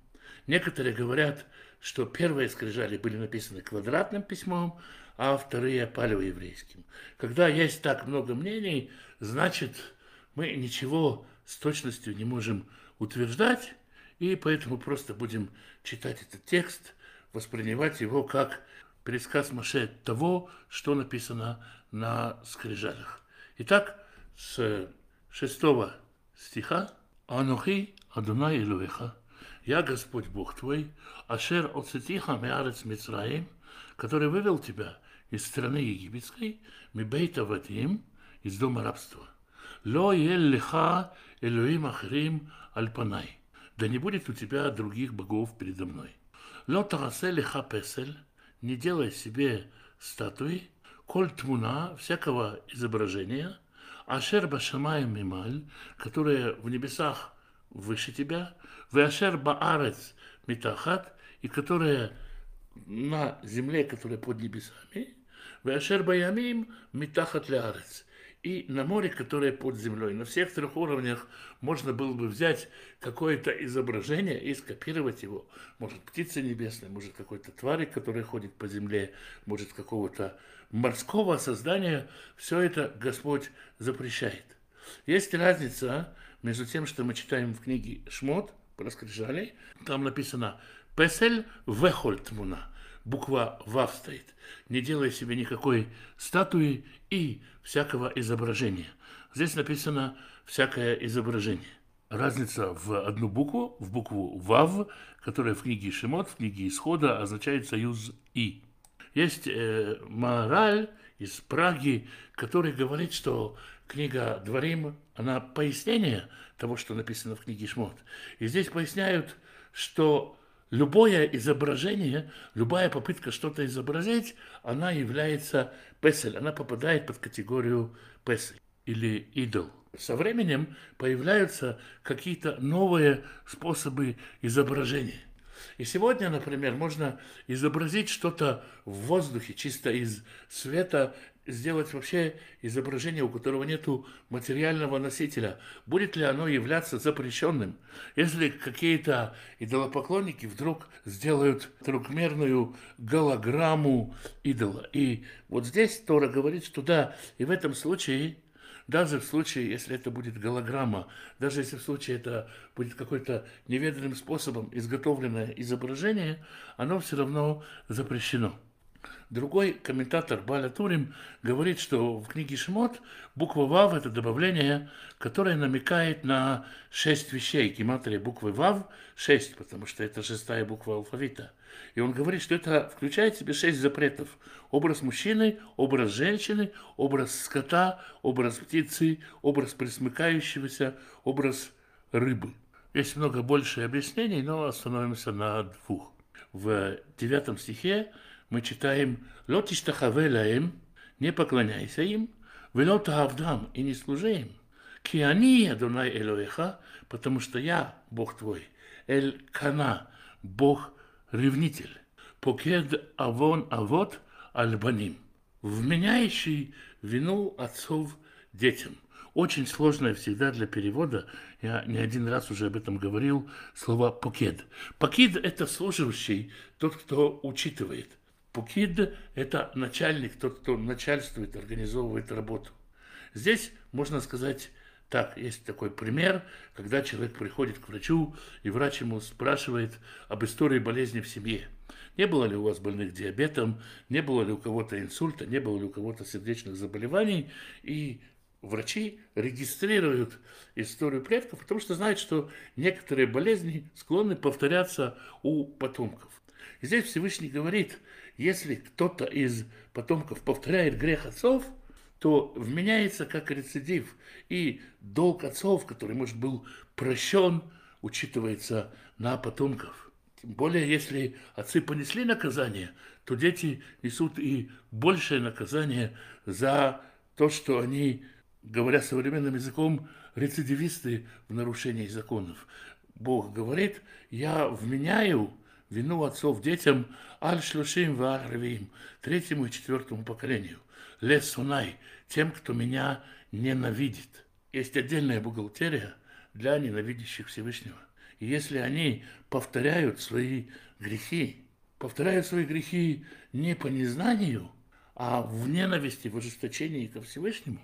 Некоторые говорят, что первые скрижали были написаны квадратным письмом, а вторые палеоеврейским. Когда есть так много мнений, значит, мы ничего с точностью не можем утверждать, и поэтому просто будем читать этот текст, воспринимать его как пересказ Маше того, что написано на скрижалях. Итак, с шестого стиха «Анухи Адунай Илуэха» «Я Господь Бог твой, Ашер Оцетиха Меарец Мицраим, который вывел тебя из страны египетской, Мибейта Ватим, из дома рабства. Ло ель лиха Элюим Ахрим Альпанай. Да не будет у тебя других богов передо мной. Ло тарасе лиха песель, не делай себе статуи, коль тмуна, всякого изображения, ашер башамаем мималь, которая в небесах выше тебя, в ашер баарец митахат, и которая на земле, которая под небесами, Веашер Баямим Митахат Лярец. И на море, которое под землей, на всех трех уровнях можно было бы взять какое-то изображение и скопировать его. Может, птица небесная, может, какой-то твари, которая ходит по земле, может, какого-то морского создания. Все это Господь запрещает. Есть разница между тем, что мы читаем в книге Шмот, про скрижали, там написано «Песель вехольтмуна», буква «Вав» стоит. Не делай себе никакой статуи и всякого изображения. Здесь написано «всякое изображение». Разница в одну букву, в букву «Вав», которая в книге Шимот, в книге Исхода означает союз «И». Есть э, мораль из Праги, который говорит, что книга Дворим, она пояснение того, что написано в книге Шмот. И здесь поясняют, что любое изображение, любая попытка что-то изобразить, она является песель, она попадает под категорию песель или идол. Со временем появляются какие-то новые способы изображения. И сегодня, например, можно изобразить что-то в воздухе, чисто из света, сделать вообще изображение, у которого нет материального носителя. Будет ли оно являться запрещенным? Если какие-то идолопоклонники вдруг сделают трехмерную голограмму идола. И вот здесь Тора говорит, что да, и в этом случае даже в случае, если это будет голограмма, даже если в случае это будет какой-то неведанным способом изготовленное изображение, оно все равно запрещено. Другой комментатор Баля Турим говорит, что в книге Шмот буква Вав – это добавление, которое намекает на шесть вещей. Гематрия буквы Вав – шесть, потому что это шестая буква алфавита. И он говорит, что это включает в себе шесть запретов. Образ мужчины, образ женщины, образ скота, образ птицы, образ присмыкающегося, образ рыбы. Есть много больше объяснений, но остановимся на двух. В девятом стихе мы читаем «Лот иштахаве не поклоняйся им, велот тавдам, и не служи им, ки они, Адонай Элоэха, потому что я, Бог твой, Эль Кана, Бог ревнитель, покед авон авот альбаним, вменяющий вину отцов детям. Очень сложное всегда для перевода, я не один раз уже об этом говорил, слово «покед». «Покид» – это служащий, тот, кто учитывает. «Покид» – это начальник, тот, кто начальствует, организовывает работу. Здесь можно сказать так, есть такой пример, когда человек приходит к врачу, и врач ему спрашивает об истории болезни в семье. Не было ли у вас больных диабетом, не было ли у кого-то инсульта, не было ли у кого-то сердечных заболеваний. И врачи регистрируют историю предков, потому что знают, что некоторые болезни склонны повторяться у потомков. И здесь Всевышний говорит, если кто-то из потомков повторяет грех отцов – то вменяется как рецидив. И долг отцов, который, может, был прощен, учитывается на потомков. Тем более, если отцы понесли наказание, то дети несут и большее наказание за то, что они, говоря современным языком, рецидивисты в нарушении законов. Бог говорит, я вменяю вину отцов детям аль-шлушим ва третьему и четвертому поколению лесунай, тем, кто меня ненавидит. Есть отдельная бухгалтерия для ненавидящих Всевышнего. И если они повторяют свои грехи, повторяют свои грехи не по незнанию, а в ненависти, в ожесточении ко Всевышнему,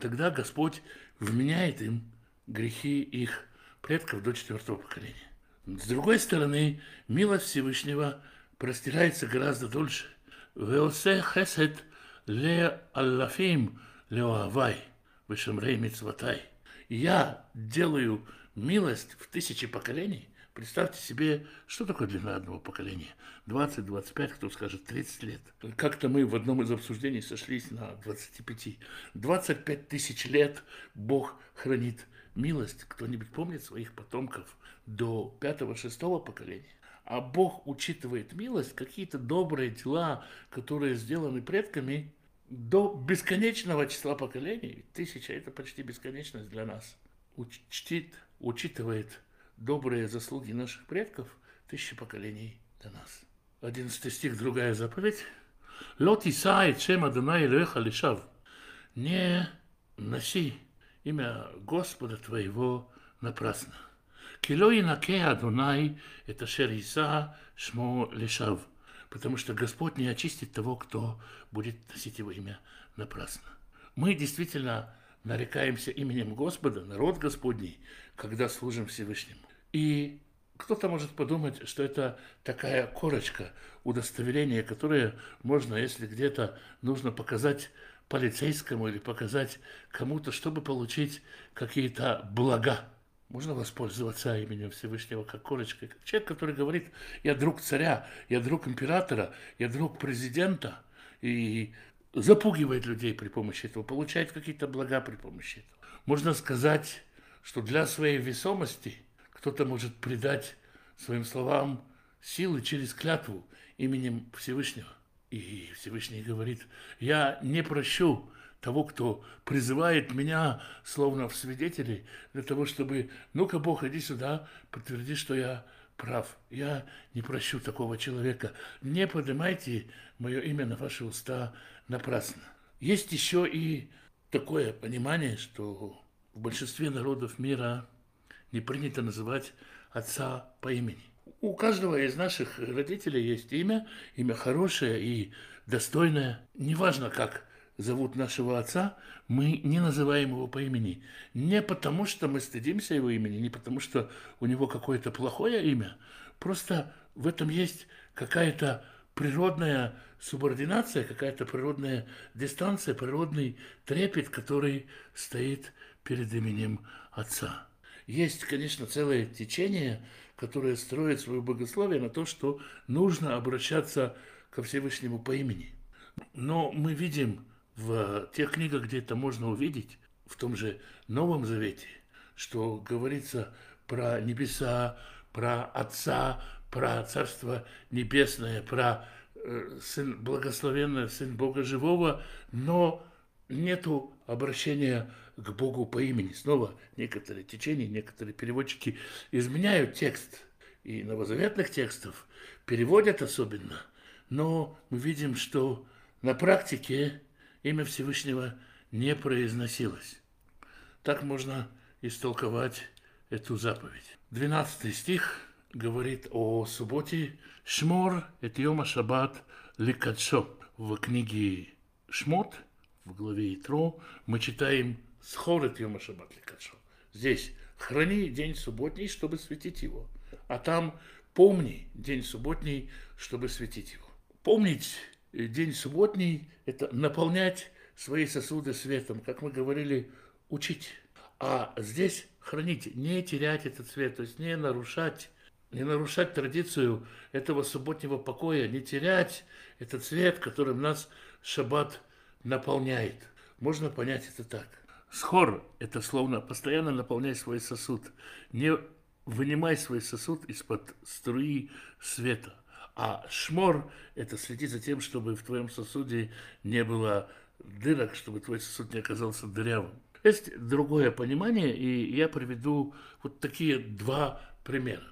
тогда Господь вменяет им грехи их предков до четвертого поколения. С другой стороны, милость Всевышнего простирается гораздо дольше. Веосе хесед Ле-аллафим леоавай, вышемрей мицватай. Я делаю милость в тысячи поколений. Представьте себе, что такое длина одного поколения. 20, 25, кто скажет 30 лет. Как-то мы в одном из обсуждений сошлись на 25. 25 тысяч лет Бог хранит милость. Кто-нибудь помнит своих потомков до пятого-шестого поколения? А Бог учитывает милость, какие-то добрые дела, которые сделаны предками, до бесконечного числа поколений, тысяча – это почти бесконечность для нас, учтит, учитывает добрые заслуги наших предков, тысячи поколений для нас. Одиннадцатый стих, другая заповедь. Лот Исаи, чем Адонай Леха Лишав. Не носи имя Господа твоего напрасно. Кило инаке Адонай, это шер Иса, шмо Лишав потому что Господь не очистит того, кто будет носить его имя напрасно. Мы действительно нарекаемся именем Господа, народ Господний, когда служим Всевышнему. И кто-то может подумать, что это такая корочка, удостоверение, которое можно, если где-то нужно показать полицейскому или показать кому-то, чтобы получить какие-то блага можно воспользоваться именем Всевышнего как корочкой. Человек, который говорит, я друг царя, я друг императора, я друг президента, и запугивает людей при помощи этого, получает какие-то блага при помощи этого. Можно сказать, что для своей весомости кто-то может придать своим словам силы через клятву именем Всевышнего. И Всевышний говорит, я не прощу того, кто призывает меня словно в свидетели, для того, чтобы, ну-ка, Бог, иди сюда, подтверди, что я прав. Я не прощу такого человека. Не поднимайте мое имя на ваши уста напрасно. Есть еще и такое понимание, что в большинстве народов мира не принято называть отца по имени. У каждого из наших родителей есть имя, имя хорошее и достойное. Неважно, как зовут нашего отца, мы не называем его по имени. Не потому, что мы стыдимся его имени, не потому, что у него какое-то плохое имя. Просто в этом есть какая-то природная субординация, какая-то природная дистанция, природный трепет, который стоит перед именем Отца. Есть, конечно, целое течение, которое строит свое богословие на то, что нужно обращаться ко Всевышнему по имени. Но мы видим в тех книгах, где это можно увидеть, в том же Новом Завете, что говорится про небеса, про Отца, про Царство Небесное, про э, Сын Благословенный, Сын Бога Живого, но нету обращения к Богу по имени. Снова некоторые течения, некоторые переводчики изменяют текст. И новозаветных текстов переводят особенно. Но мы видим, что на практике имя Всевышнего не произносилось. Так можно истолковать эту заповедь. 12 стих говорит о субботе. Шмор – это Йома Шаббат Ликадшо. В книге Шмот, в главе Итро, мы читаем Схор это Йома Шаббат Ликадшо. Здесь храни день субботний, чтобы светить его. А там помни день субботний, чтобы светить его. Помнить день субботний – это наполнять свои сосуды светом, как мы говорили, учить. А здесь хранить, не терять этот свет, то есть не нарушать, не нарушать традицию этого субботнего покоя, не терять этот свет, которым нас шаббат наполняет. Можно понять это так. Схор – это словно постоянно наполняй свой сосуд. Не вынимай свой сосуд из-под струи света. А шмор – это следить за тем, чтобы в твоем сосуде не было дырок, чтобы твой сосуд не оказался дырявым. Есть другое понимание, и я приведу вот такие два примера.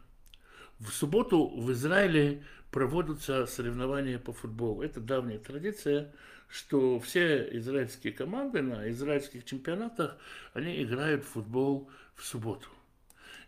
В субботу в Израиле проводятся соревнования по футболу. Это давняя традиция, что все израильские команды на израильских чемпионатах, они играют в футбол в субботу.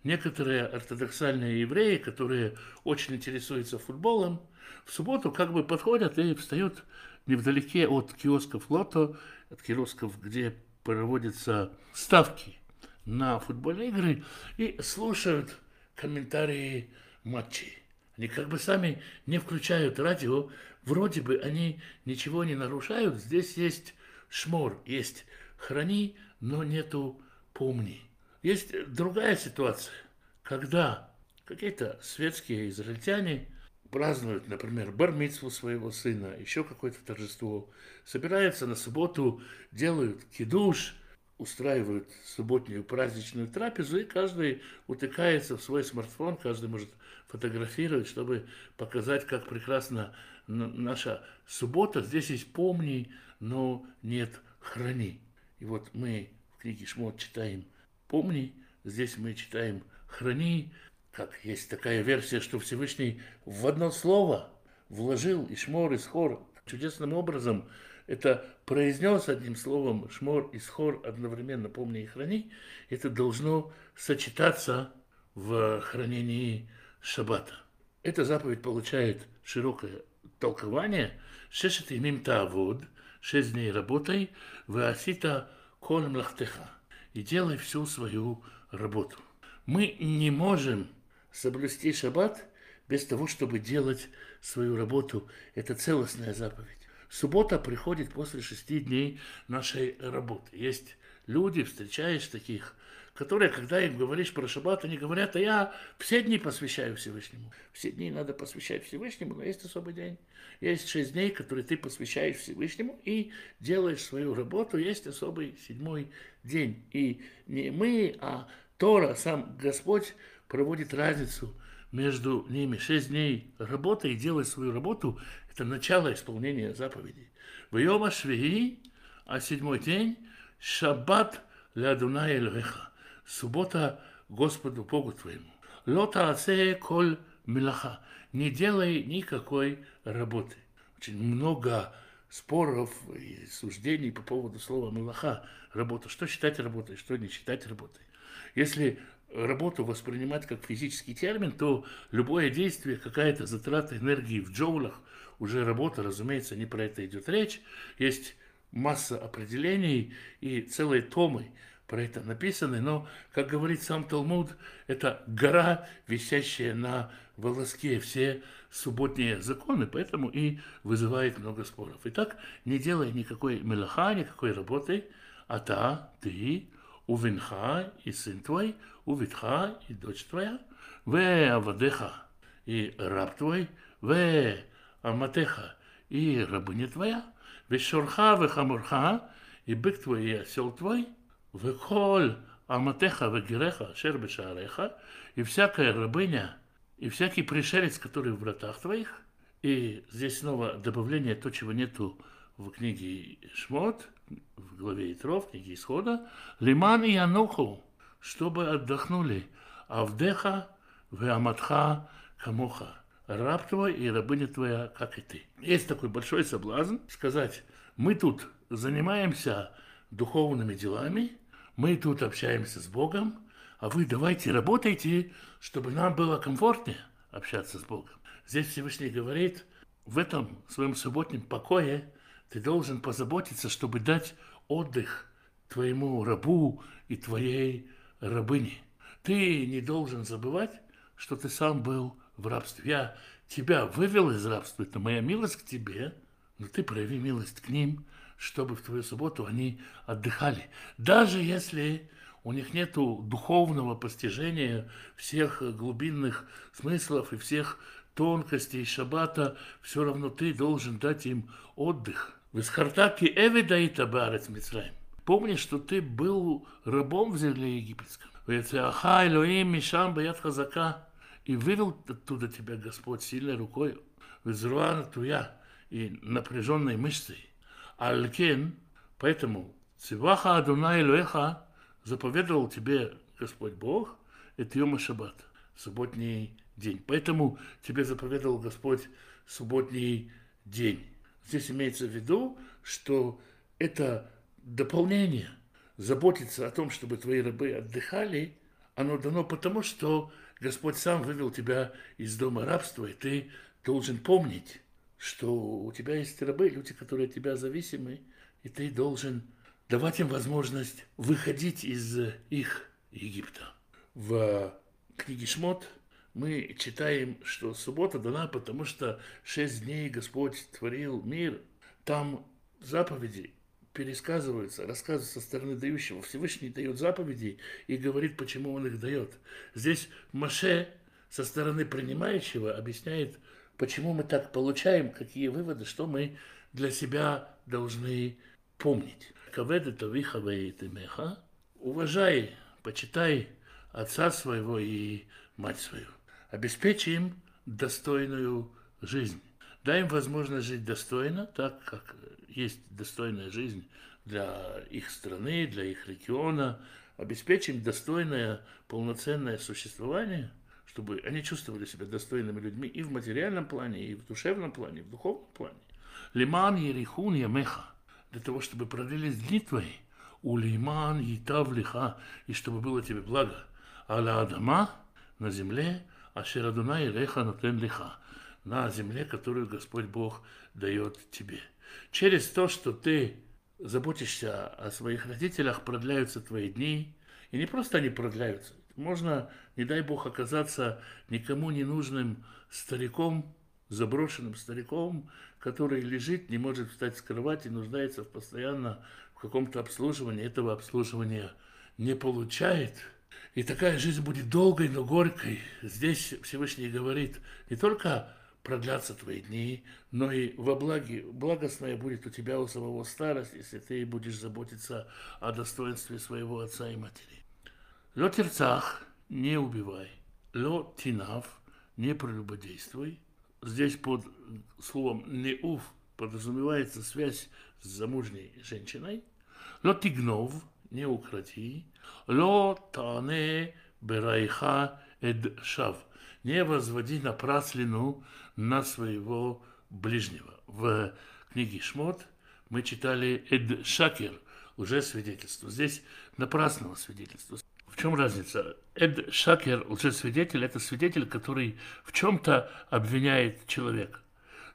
Некоторые ортодоксальные евреи, которые очень интересуются футболом, в субботу как бы подходят и встают невдалеке от киосков лото, от киосков, где проводятся ставки на футбольные игры, и слушают комментарии матчей. Они как бы сами не включают радио, вроде бы они ничего не нарушают. Здесь есть шмор, есть храни, но нету помни. Есть другая ситуация, когда какие-то светские израильтяне празднуют, например, бармитсву своего сына, еще какое-то торжество, собираются на субботу, делают кидуш, устраивают субботнюю праздничную трапезу, и каждый утыкается в свой смартфон, каждый может фотографировать, чтобы показать, как прекрасна наша суббота. Здесь есть помни, но нет храни. И вот мы в книге Шмот читаем помни, здесь мы читаем храни, как есть такая версия, что Всевышний в одно слово вложил и шмор, и схор. Чудесным образом это произнес одним словом шмор и схор одновременно, помни и храни. Это должно сочетаться в хранении шаббата. Эта заповедь получает широкое толкование. Шешет имим таавод, шесть дней работай, ваасита кол млахтеха, и делай всю свою работу. Мы не можем соблюсти шаббат без того, чтобы делать свою работу. Это целостная заповедь. Суббота приходит после шести дней нашей работы. Есть люди, встречаешь таких, которые, когда им говоришь про шаббат, они говорят, а я все дни посвящаю Всевышнему. Все дни надо посвящать Всевышнему, но есть особый день. Есть шесть дней, которые ты посвящаешь Всевышнему и делаешь свою работу. Есть особый седьмой день. И не мы, а Тора, сам Господь проводит разницу между ними. Шесть дней работы и делать свою работу – это начало исполнения заповедей. В Йома Швеи, а седьмой день – Шаббат Ладуна Эльвеха. Суббота Господу Богу твоему. Лота аце коль милаха. Не делай никакой работы. Очень много споров и суждений по поводу слова милаха. Работа. Что считать работой, что не считать работой. Если работу воспринимать как физический термин, то любое действие, какая-то затрата энергии в джоулях, уже работа, разумеется, не про это идет речь. Есть масса определений и целые томы про это написаны, но, как говорит сам Талмуд, это гора, висящая на волоске, все субботние законы, поэтому и вызывает много споров. Итак, не делай никакой мелаха, никакой работы, а та, ты, увинха и сын твой, увитха и дочь твоя, ве авадеха и раб твой, ве аматеха и рабыня твоя, ве шорха, ве хамурха, и бык твой, и осел твой, ве коль аматеха, ве гереха, шер бешареха, и всякая рабыня, и всякий пришелец, который в вратах твоих, и здесь снова добавление то, чего нету в книге Шмот, в главе Итро, в книге Исхода, Лиман и Ануху, чтобы отдохнули. Авдеха, Веаматха, Камоха, раб твой и рабыня твоя, как и ты. Есть такой большой соблазн сказать, мы тут занимаемся духовными делами, мы тут общаемся с Богом, а вы давайте работайте, чтобы нам было комфортнее общаться с Богом. Здесь Всевышний говорит, в этом своем субботнем покое ты должен позаботиться, чтобы дать отдых твоему рабу и твоей рабыне. Ты не должен забывать, что ты сам был в рабстве. Я тебя вывел из рабства, это моя милость к тебе, но ты прояви милость к ним, чтобы в твою субботу они отдыхали. Даже если у них нет духовного постижения всех глубинных смыслов и всех тонкостей шаббата, все равно ты должен дать им отдых. В Исхартаке Эвида и Табарец Мицраим. Помни, что ты был рабом в земле египетском. Вецеаха Элоим Мишам Баят Хазака. И вывел оттуда тебя Господь сильной рукой. Везруана Туя и напряженной мышцей. Алькен, поэтому Циваха Адуна Элоэха заповедовал тебе Господь Бог, это Йома Шаббат, субботний день. Поэтому тебе заповедовал Господь субботний день. Здесь имеется в виду, что это дополнение, заботиться о том, чтобы твои рабы отдыхали, оно дано потому, что Господь сам вывел тебя из дома рабства, и ты должен помнить, что у тебя есть рабы, люди, которые от тебя зависимы, и ты должен давать им возможность выходить из их Египта. В книге Шмот мы читаем, что суббота дана, потому что шесть дней Господь творил мир. Там заповеди пересказываются, рассказываются со стороны дающего. Всевышний дает заповеди и говорит, почему он их дает. Здесь Маше со стороны принимающего объясняет, почему мы так получаем, какие выводы, что мы для себя должны помнить. Каведа тавиха меха, уважай, почитай отца своего и мать свою. Обеспечи им достойную жизнь. Дай им возможность жить достойно, так как есть достойная жизнь для их страны, для их региона. Обеспечим им достойное, полноценное существование, чтобы они чувствовали себя достойными людьми и в материальном плане, и в душевном плане, и в духовном плане. Лиман ерихун ямеха – для того, чтобы продлились дни твои, улейман и тавлиха, и чтобы было тебе благо. Аля Адама на земле, а Ширадуна и Реха нотен лиха, на земле, которую Господь Бог дает тебе. Через то, что ты заботишься о своих родителях, продляются твои дни, и не просто они продляются. Можно, не дай Бог, оказаться никому не нужным стариком, заброшенным стариком, который лежит, не может встать с кровати, нуждается в постоянно в каком-то обслуживании, этого обслуживания не получает. И такая жизнь будет долгой, но горькой. Здесь Всевышний говорит, не только продлятся твои дни, но и во благе, благостная будет у тебя у самого старость, если ты будешь заботиться о достоинстве своего отца и матери. Ло терцах, не убивай. Ло тинав, не прелюбодействуй здесь под словом «неув» подразумевается связь с замужней женщиной. «Ло тигнов» – «не украти». «Ло тане берайха эд шав» – «не возводи напраслину на своего ближнего». В книге «Шмот» мы читали «эд шакер» – уже свидетельство. Здесь напрасного свидетельства чем разница? Эд Шакер, лжесвидетель, это свидетель, который в чем-то обвиняет человека.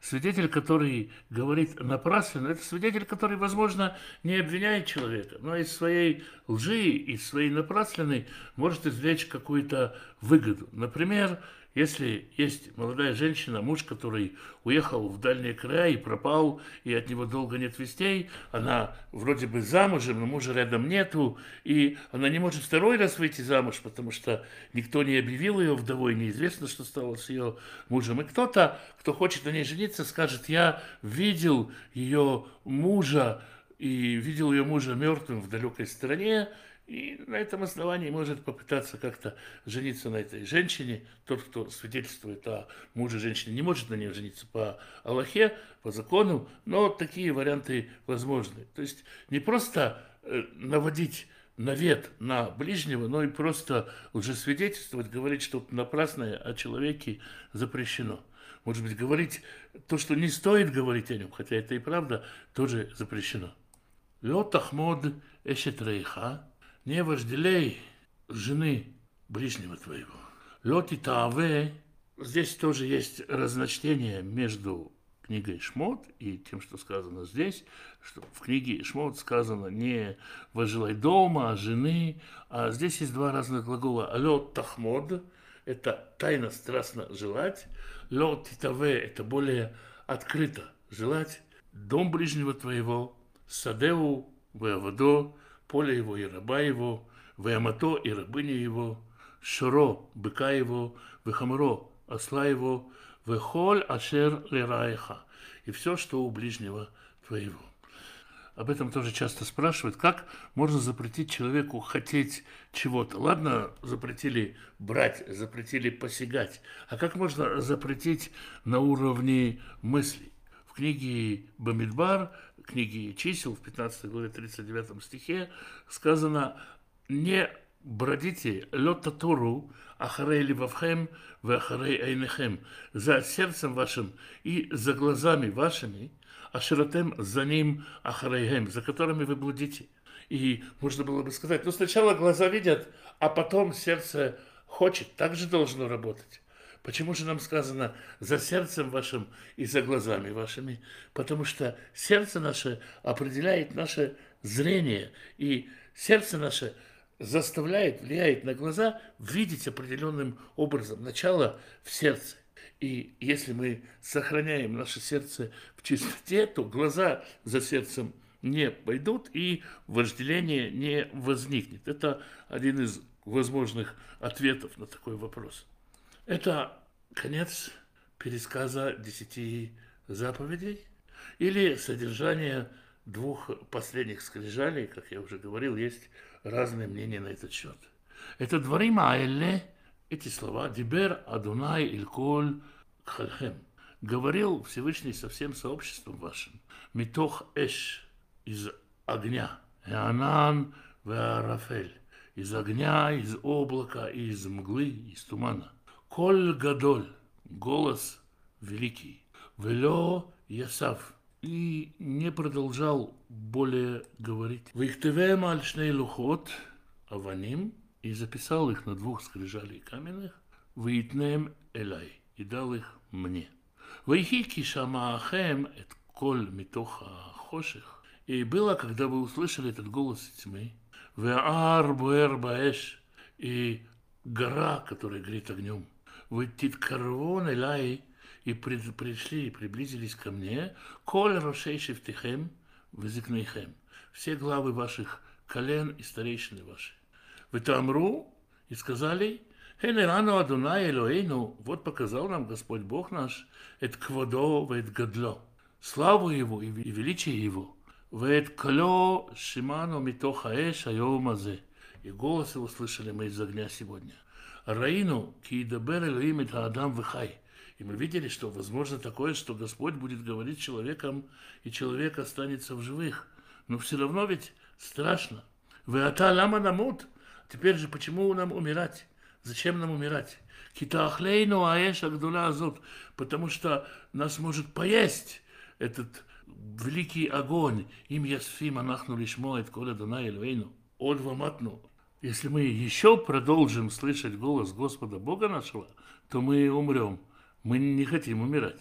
Свидетель, который говорит напрасно, это свидетель, который, возможно, не обвиняет человека, но из своей лжи, из своей напрасленной может извлечь какую-то выгоду. Например, если есть молодая женщина, муж, который уехал в дальние края и пропал, и от него долго нет вестей, она вроде бы замужем, но мужа рядом нету, и она не может второй раз выйти замуж, потому что никто не объявил ее вдовой, неизвестно, что стало с ее мужем. И кто-то, кто хочет на ней жениться, скажет, я видел ее мужа, и видел ее мужа мертвым в далекой стране, и на этом основании может попытаться как-то жениться на этой женщине. Тот, кто свидетельствует о муже женщины, не может на ней жениться по Аллахе, по закону, но такие варианты возможны. То есть не просто э, наводить навет на ближнего, но и просто уже свидетельствовать, говорить что-то напрасное о человеке запрещено. может быть, говорить то, что не стоит говорить о нем, хотя это и правда, тоже запрещено. Лё тахмод эшет рейха, не вожделей жены ближнего твоего. Лё титаве, здесь тоже есть разночтение между книгой Шмот и тем, что сказано здесь, что в книге Шмот сказано не «возжелай дома», а «жены», а здесь есть два разных глагола. «Алё тахмод» – это тайно, страстно желать, «лё титаве» – это более открыто желать, «дом ближнего твоего», «садеу», «веавадо», «поле его и раба его», «веамато» и рабыня его, «шоро» – быка его, «вехамро» – осла его, Вехоль ашер лерайха. И все, что у ближнего твоего. Об этом тоже часто спрашивают, как можно запретить человеку хотеть чего-то. Ладно, запретили брать, запретили посягать. А как можно запретить на уровне мыслей? В книге Бамидбар, книге чисел, в 15 главе 39 стихе сказано «Не бродите лёта Тору, ахарей ливавхем, вахарей айнехем, за сердцем вашим и за глазами вашими, а широтем за ним ахарейхем, за которыми вы блудите. И можно было бы сказать, ну сначала глаза видят, а потом сердце хочет, так же должно работать. Почему же нам сказано за сердцем вашим и за глазами вашими? Потому что сердце наше определяет наше зрение, и сердце наше – заставляет, влияет на глаза видеть определенным образом начало в сердце. И если мы сохраняем наше сердце в чистоте, то глаза за сердцем не пойдут и вожделение не возникнет. Это один из возможных ответов на такой вопрос. Это конец пересказа десяти заповедей или содержание двух последних скрижалей, как я уже говорил, есть разные мнения на этот счет. Это дворим аэле, эти слова, дибер адунай ильколь кхальхем, говорил Всевышний со всем сообществом вашим, митох эш, из огня, Ианан веарафель, из огня, из облака, из мглы, из тумана. Коль гадоль, голос великий, вело ясав, и не продолжал более говорить. «Вихтевем альшней лухот аваним» и записал их на двух скрижалей каменных, «Витнем элай» и дал их мне. «Вайхики шамаахем эт коль митоха хоших» и было, когда вы услышали этот голос тьмы, «Веар буэр баэш» и гора, которая горит огнем, «Вы титкарвон элай» и пришли и приблизились ко мне, коль рошей шифтихем, вызыкнейхем, все главы ваших колен и старейшины ваши. Вы тамру и сказали, Хенерану Адунай Элоэйну, вот показал нам Господь Бог наш, это квадо, это гадло, славу Его и величие Его, вет клё шиману митоха эш айомазе. И голос его слышали мы из огня сегодня. Раину ки дабер Элоим это Адам вихай. И мы видели, что возможно такое, что Господь будет говорить человеком, и человек останется в живых. Но все равно ведь страшно. Вы ата лама намут. Теперь же почему нам умирать? Зачем нам умирать? Китахлейну аэш агдула азот. Потому что нас может поесть этот великий огонь. Им ясфим анахну лишмо эт коля дана эльвейну. Од ваматну. Если мы еще продолжим слышать голос Господа Бога нашего, то мы умрем. Мы не хотим умирать.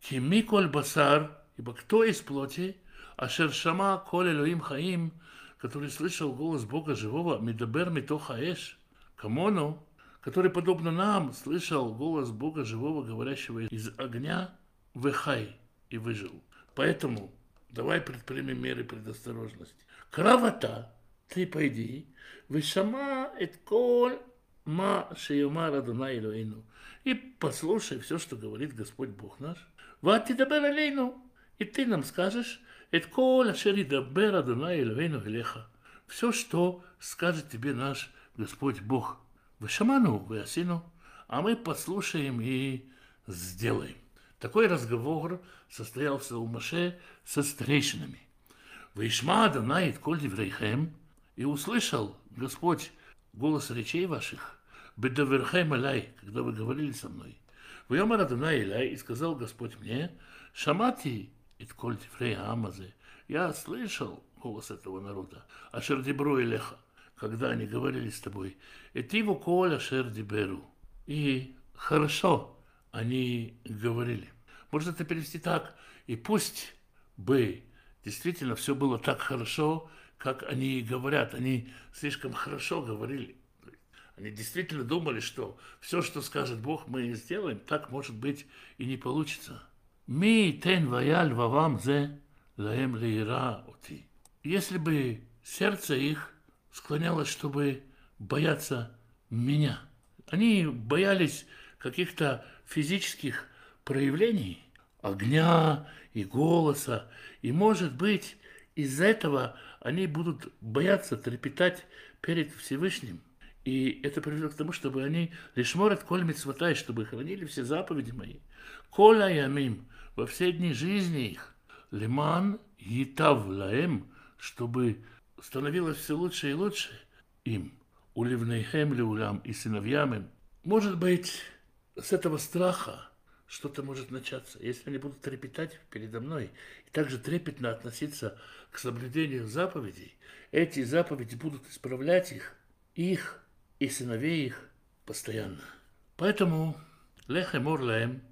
Кими коль басар, ибо кто из плоти, а шершама коль элоим хаим, который слышал голос Бога живого, медабер митоха эш, камону, который, подобно нам, слышал голос Бога живого, говорящего из огня, выхай и выжил. Поэтому давай предпримем меры предосторожности. Кравата, ты пойди, вышама эт коль ма шеюма радуна Элоину и послушай все, что говорит Господь Бог наш. Вати дабер алейну, и ты нам скажешь, это коля шери дабер адуна элевейну велеха. Все, что скажет тебе наш Господь Бог. Вы шаману, вы осину, а мы послушаем и сделаем. Такой разговор состоялся у Маше со старейшинами. Вишма Данаит коль деврейхем, и услышал Господь голос речей ваших – Бедаверхем алай, когда вы говорили со мной. Вьомар Адонай Иляй, и сказал Господь мне, Шамати и тколь тифрей Амазы, я слышал голос этого народа, а Шердибру и Леха, когда они говорили с тобой, Этиву коля Шердиберу. И хорошо они говорили. Можно это перевести так, и пусть бы действительно все было так хорошо, как они говорят. Они слишком хорошо говорили. Они действительно думали, что все, что скажет Бог, мы сделаем, так, может быть, и не получится. Ми тен ваяль вавам зе лаем лейра ути. Если бы сердце их склонялось, чтобы бояться меня. Они боялись каких-то физических проявлений, огня и голоса. И, может быть, из-за этого они будут бояться трепетать перед Всевышним. И это приведет к тому, чтобы они лишь морят коль митцватай, чтобы хранили все заповеди мои. Коля ямим во все дни жизни их. Лиман етав лаем, чтобы становилось все лучше и лучше им. Уливнейхем леулям и сыновьям им. Может быть, с этого страха что-то может начаться. Если они будут трепетать передо мной и также трепетно относиться к соблюдению заповедей, эти заповеди будут исправлять их, их и сыновей их постоянно. Поэтому лехем орлаем,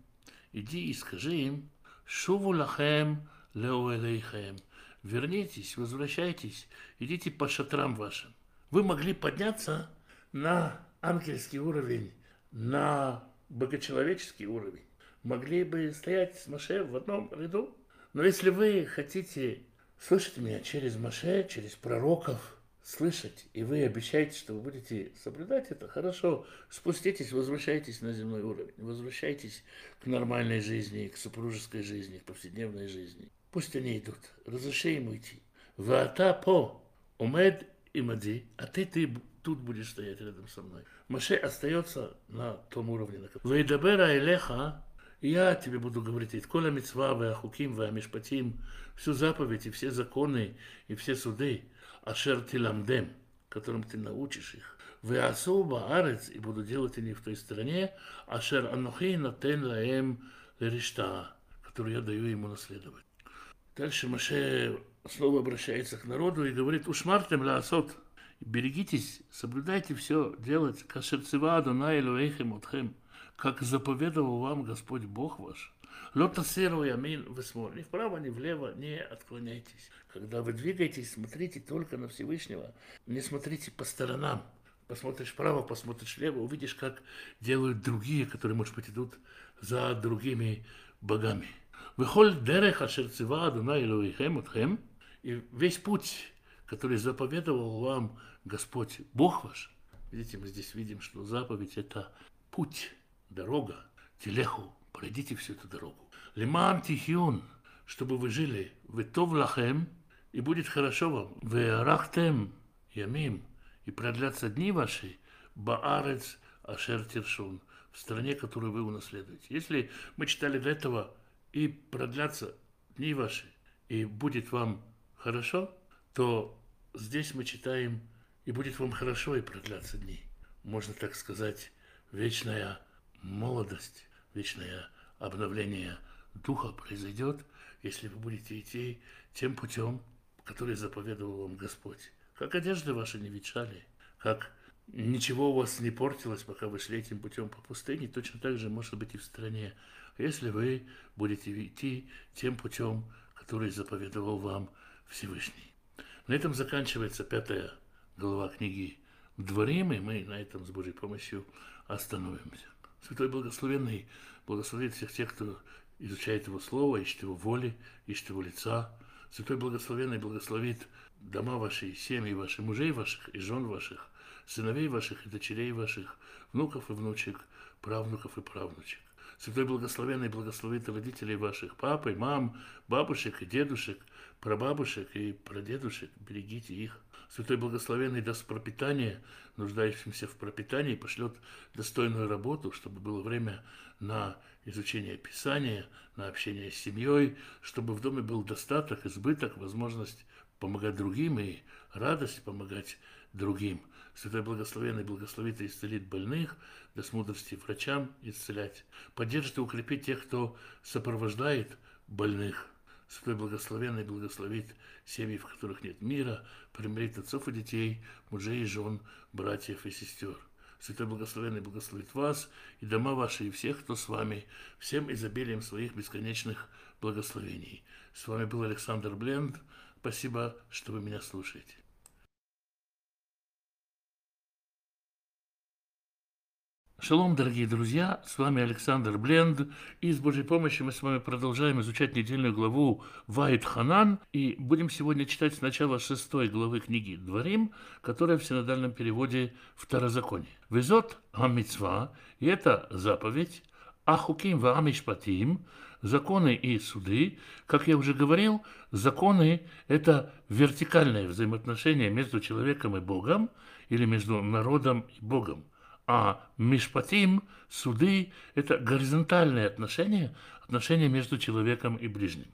иди и скажи им, шуву лахем леуэлейхем, вернитесь, возвращайтесь, идите по шатрам вашим. Вы могли подняться на ангельский уровень, на богочеловеческий уровень. Могли бы стоять с Маше в одном ряду. Но если вы хотите слышать меня через Маше, через пророков – слышать, и вы обещаете, что вы будете соблюдать это, хорошо, спуститесь, возвращайтесь на земной уровень, возвращайтесь к нормальной жизни, к супружеской жизни, к повседневной жизни. Пусть они идут, разреши им уйти. Вата по умед и мади, а ты, ты тут будешь стоять рядом со мной. Маше остается на том уровне. Вейдабера Элеха, я тебе буду говорить, и кола митцва, вахуким, вамишпатим, всю заповедь и все законы и все суды, ашер тиламдем, которым ты научишь их. В Асуба Арец, и буду делать они в той стране, ашер анухи натен лаем леришта, которую я даю ему наследовать. Дальше Маше снова обращается к народу и говорит, ушмартем лаасот, берегитесь, соблюдайте все делать, кашерцеваду на элуэхем отхем, как заповедовал вам Господь Бог ваш. Лота серу ямин весмор. Ни вправо, ни влево не отклоняйтесь. Когда вы двигаетесь, смотрите только на Всевышнего. Не смотрите по сторонам. Посмотришь вправо, посмотришь влево, увидишь, как делают другие, которые, может быть, идут за другими богами. Выхоль дереха шерцева Адуна Илуихем Утхем, и весь путь, который заповедовал вам Господь, Бог ваш, видите, мы здесь видим, что заповедь – это путь, дорога, телеху, пройдите всю эту дорогу. Лиман тихион, чтобы вы жили, вы то лахем, и будет хорошо вам. Вы рахтем ямим, и продлятся дни ваши, баарец ашер тиршун, в стране, которую вы унаследуете. Если мы читали до этого, и продлятся дни ваши, и будет вам хорошо, то здесь мы читаем, и будет вам хорошо, и продлятся дни. Можно так сказать, вечная молодость, вечное обновление духа произойдет, если вы будете идти тем путем, который заповедовал вам Господь. Как одежды ваши не ветшали, как ничего у вас не портилось, пока вы шли этим путем по пустыне, точно так же может быть и в стране, если вы будете идти тем путем, который заповедовал вам Всевышний. На этом заканчивается пятая глава книги Дворим, и мы на этом с Божьей помощью остановимся. Святой Благословенный благословит всех тех, кто изучает Его Слово, ищет Его воли, ищет Его лица, Святой Благословенный благословит дома ваши, семьи ваши, мужей ваших и жен ваших, сыновей ваших и дочерей ваших, внуков и внучек, правнуков и правнучек. Святой Благословенный благословит родителей ваших, пап и мам, бабушек и дедушек, прабабушек и прадедушек. Берегите их. Святой Благословенный даст пропитание нуждающимся в пропитании, пошлет достойную работу, чтобы было время на изучение Писания, на общение с семьей, чтобы в доме был достаток, избыток, возможность помогать другим и радость помогать другим. Святой Благословенный благословит и исцелит больных, даст мудрости врачам исцелять, поддержит и укрепит тех, кто сопровождает больных. Святой Благословенный благословит семьи, в которых нет мира, примирит отцов и детей, мужей и жен, братьев и сестер. Святой Благословенный благословит вас и дома ваши, и всех, кто с вами, всем изобилием своих бесконечных благословений. С вами был Александр Бленд. Спасибо, что вы меня слушаете. Шалом, дорогие друзья, с вами Александр Бленд, и с Божьей помощью мы с вами продолжаем изучать недельную главу Вайт Ханан, и будем сегодня читать сначала шестой главы книги Дворим, которая в синодальном переводе Второзаконие. Везот Амитсва, и это заповедь, Ахуким ва Амишпатим, законы и суды, как я уже говорил, законы – это вертикальное взаимоотношение между человеком и Богом, или между народом и Богом а мишпатим, суды – это горизонтальные отношения, отношения между человеком и ближним.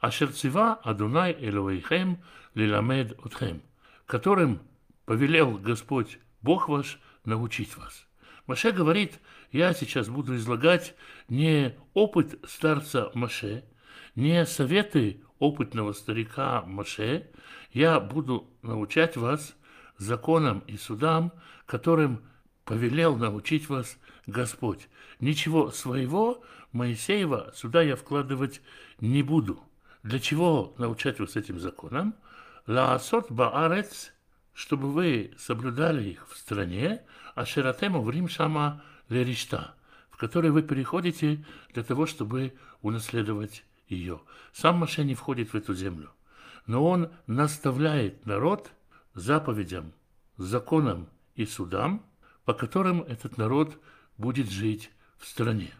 А шерцева Адунай Элоэйхем Лиламед Отхем, которым повелел Господь Бог ваш научить вас. Маше говорит, я сейчас буду излагать не опыт старца Маше, не советы опытного старика Маше, я буду научать вас законам и судам, которым повелел научить вас Господь. Ничего своего, Моисеева, сюда я вкладывать не буду. Для чего научать вас этим законам? Лаасот баарец, чтобы вы соблюдали их в стране, а ширатему в шама леришта, в которой вы переходите для того, чтобы унаследовать ее. Сам Маше не входит в эту землю, но он наставляет народ заповедям, законам и судам, по которым этот народ будет жить в стране.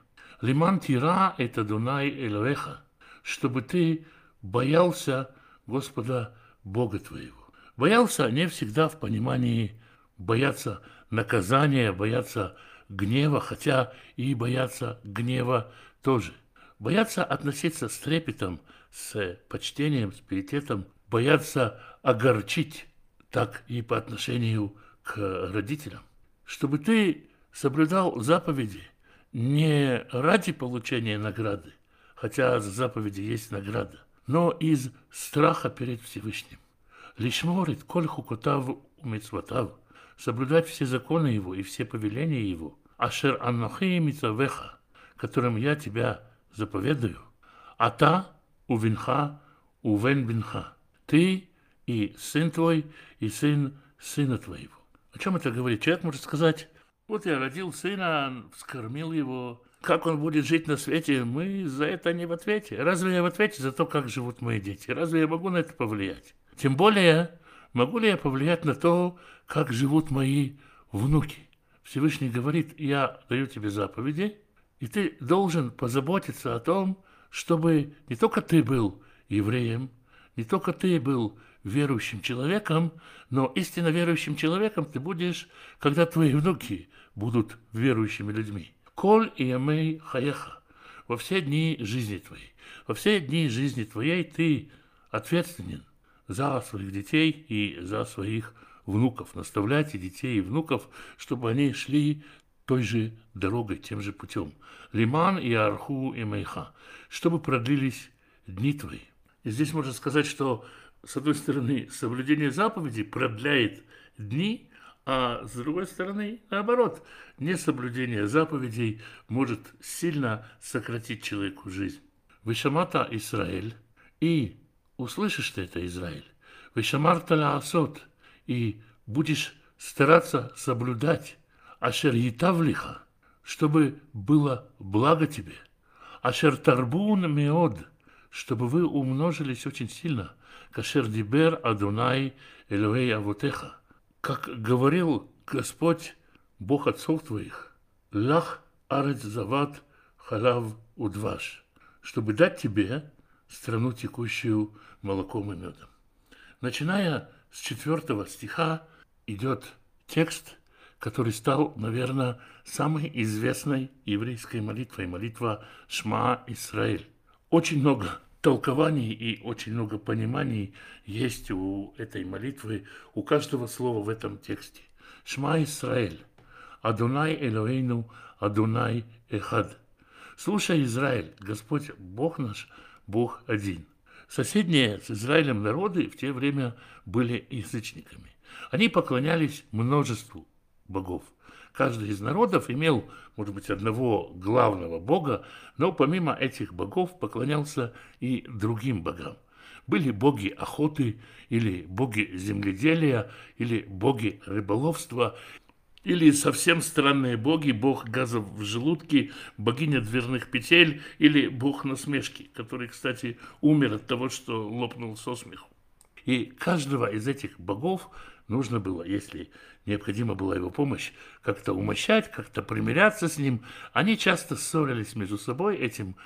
Лиман тира – это Дунай Элоэха, чтобы ты боялся Господа Бога твоего. Боялся не всегда в понимании бояться наказания, бояться гнева, хотя и бояться гнева тоже. Бояться относиться с трепетом, с почтением, с пиететом, бояться огорчить, так и по отношению к родителям чтобы ты соблюдал заповеди не ради получения награды, хотя за заповеди есть награда, но из страха перед Всевышним. Лишь морит коль хукотав умецватав, соблюдать все законы его и все повеления его, ашер аннахи митавеха, которым я тебя заповедую, а та увинха увен бинха, ты и сын твой, и сын сына твоего. О чем это говорит? Человек может сказать, вот я родил сына, вскормил его, как он будет жить на свете, мы за это не в ответе. Разве я в ответе за то, как живут мои дети? Разве я могу на это повлиять? Тем более, могу ли я повлиять на то, как живут мои внуки? Всевышний говорит, я даю тебе заповеди, и ты должен позаботиться о том, чтобы не только ты был евреем, не только ты был верующим человеком, но истинно верующим человеком ты будешь, когда твои внуки будут верующими людьми. Коль и ямей хаяха. Во все дни жизни твоей. Во все дни жизни твоей ты ответственен за своих детей и за своих внуков. Наставляйте детей и внуков, чтобы они шли той же дорогой, тем же путем. Лиман и Арху и Мейха, чтобы продлились дни твои. И здесь можно сказать, что с одной стороны, соблюдение заповедей продляет дни, а с другой стороны, наоборот, несоблюдение заповедей может сильно сократить человеку жизнь. Вышамата Израиль, и услышишь ты это, Израиль, Вышамарта Лаасот, и будешь стараться соблюдать Ашер Етавлиха, чтобы было благо тебе. Ашер Тарбун Меод, чтобы вы умножились очень сильно – Кашер дибер Адунай Элюэй Авотеха. Как говорил Господь, Бог отцов твоих, Лах Арец Зават Халав Удваш, чтобы дать тебе страну, текущую молоком и медом. Начиная с четвертого стиха идет текст, который стал, наверное, самой известной еврейской молитвой, молитва Шма Исраиль. Очень много толкований и очень много пониманий есть у этой молитвы, у каждого слова в этом тексте. Шма Исраэль, Адунай Элоэйну, Адунай Эхад. Слушай, Израиль, Господь Бог наш, Бог один. Соседние с Израилем народы в те время были язычниками. Они поклонялись множеству богов. Каждый из народов имел, может быть, одного главного бога, но помимо этих богов поклонялся и другим богам. Были боги охоты, или боги земледелия, или боги рыболовства, или совсем странные боги, бог газов в желудке, богиня дверных петель или бог насмешки, который, кстати, умер от того, что лопнул со смеху. И каждого из этих богов нужно было, если необходима была его помощь, как-то умощать, как-то примиряться с ним. Они часто ссорились между собой, этим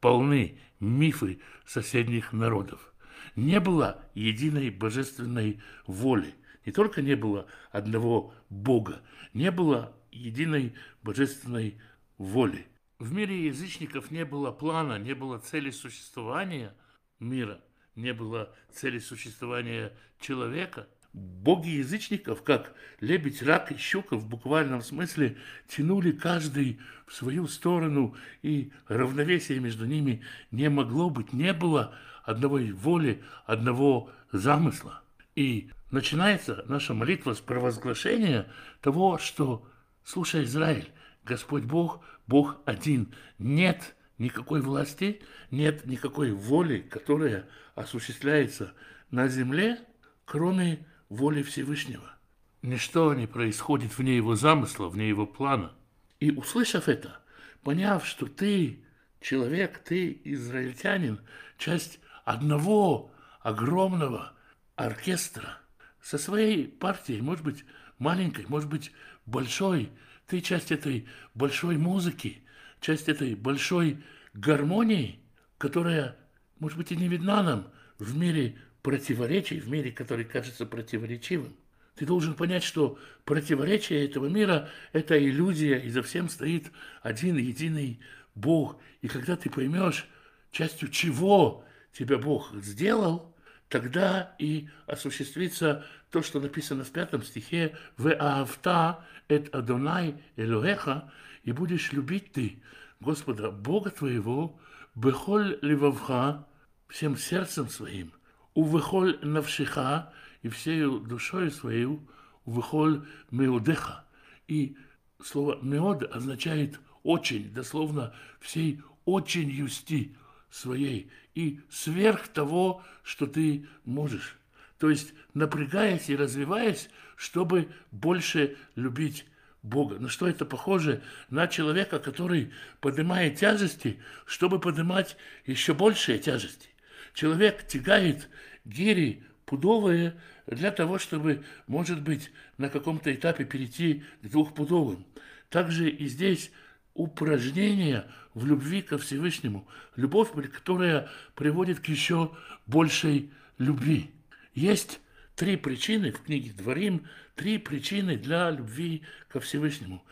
полны мифы соседних народов. Не было единой божественной воли. Не только не было одного Бога, не было единой божественной воли. В мире язычников не было плана, не было цели существования мира, не было цели существования человека – боги язычников, как лебедь, рак и щука в буквальном смысле, тянули каждый в свою сторону, и равновесия между ними не могло быть, не было одного воли, одного замысла. И начинается наша молитва с провозглашения того, что, слушай, Израиль, Господь Бог, Бог один, нет никакой власти, нет никакой воли, которая осуществляется на земле, кроме воли Всевышнего. Ничто не происходит вне его замысла, вне его плана. И услышав это, поняв, что ты человек, ты израильтянин, часть одного огромного оркестра со своей партией, может быть, маленькой, может быть, большой, ты часть этой большой музыки, часть этой большой гармонии, которая, может быть, и не видна нам в мире противоречий в мире, который кажется противоречивым. Ты должен понять, что противоречие этого мира – это иллюзия, и за всем стоит один единый Бог. И когда ты поймешь, частью чего тебя Бог сделал, тогда и осуществится то, что написано в пятом стихе «В аавта эт Адонай Элохеха» и будешь любить ты Господа Бога твоего бехоль ливавха всем сердцем своим, увыхоль навшиха, и всею душою свою, увыхоль меодеха. И слово меод означает очень, дословно всей очень юсти своей и сверх того, что ты можешь. То есть напрягаясь и развиваясь, чтобы больше любить Бога. На что это похоже? На человека, который поднимает тяжести, чтобы поднимать еще большие тяжести. Человек тягает гири пудовые для того, чтобы, может быть, на каком-то этапе перейти к двухпудовым. Также и здесь упражнение в любви ко Всевышнему, любовь, которая приводит к еще большей любви. Есть три причины в книге Дворим, три причины для любви ко Всевышнему.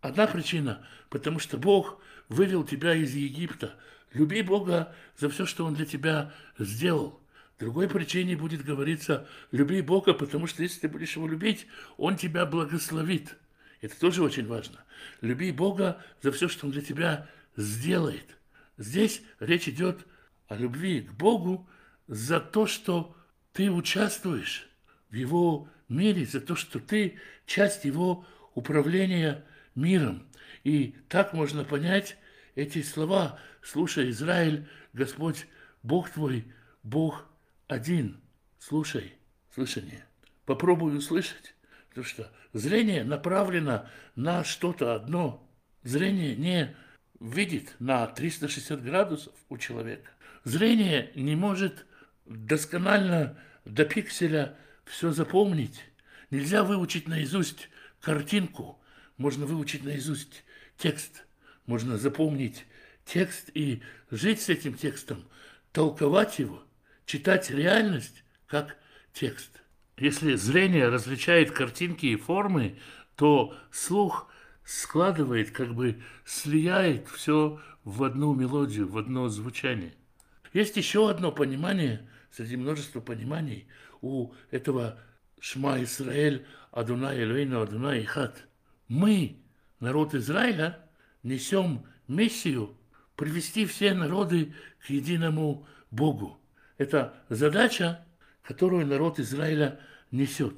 Одна причина, потому что Бог вывел тебя из Египта – Люби Бога за все, что Он для тебя сделал. Другой причине будет говориться, люби Бога, потому что если ты будешь Его любить, Он тебя благословит. Это тоже очень важно. Люби Бога за все, что Он для тебя сделает. Здесь речь идет о любви к Богу за то, что ты участвуешь в Его мире, за то, что ты часть Его управления миром. И так можно понять эти слова Слушай, Израиль, Господь, Бог твой, Бог один. Слушай, слышание. Попробуй услышать, потому что зрение направлено на что-то одно. Зрение не видит на 360 градусов у человека. Зрение не может досконально до пикселя все запомнить. Нельзя выучить наизусть картинку, можно выучить наизусть текст, можно запомнить текст и жить с этим текстом, толковать его, читать реальность как текст. Если зрение различает картинки и формы, то слух складывает, как бы слияет все в одну мелодию, в одно звучание. Есть еще одно понимание, среди множества пониманий, у этого Шма Исраэль, Адунай Элейну, Адунай Ихат. Мы, народ Израиля, несем миссию привести все народы к единому Богу. Это задача, которую народ Израиля несет.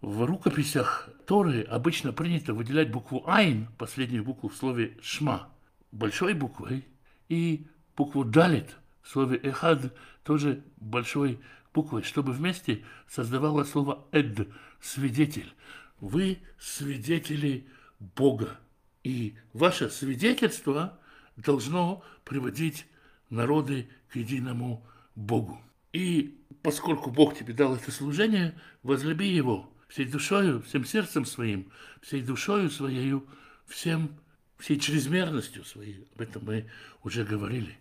В рукописях Торы обычно принято выделять букву Айн, последнюю букву в слове Шма, большой буквой, и букву Далит в слове Эхад тоже большой буквой, чтобы вместе создавало слово Эд, свидетель. Вы свидетели Бога. И ваше свидетельство должно приводить народы к единому Богу. И поскольку Бог тебе дал это служение, возлюби Его всей душою, всем сердцем своим, всей душою своей, всем, всей чрезмерностью своей. Об этом мы уже говорили.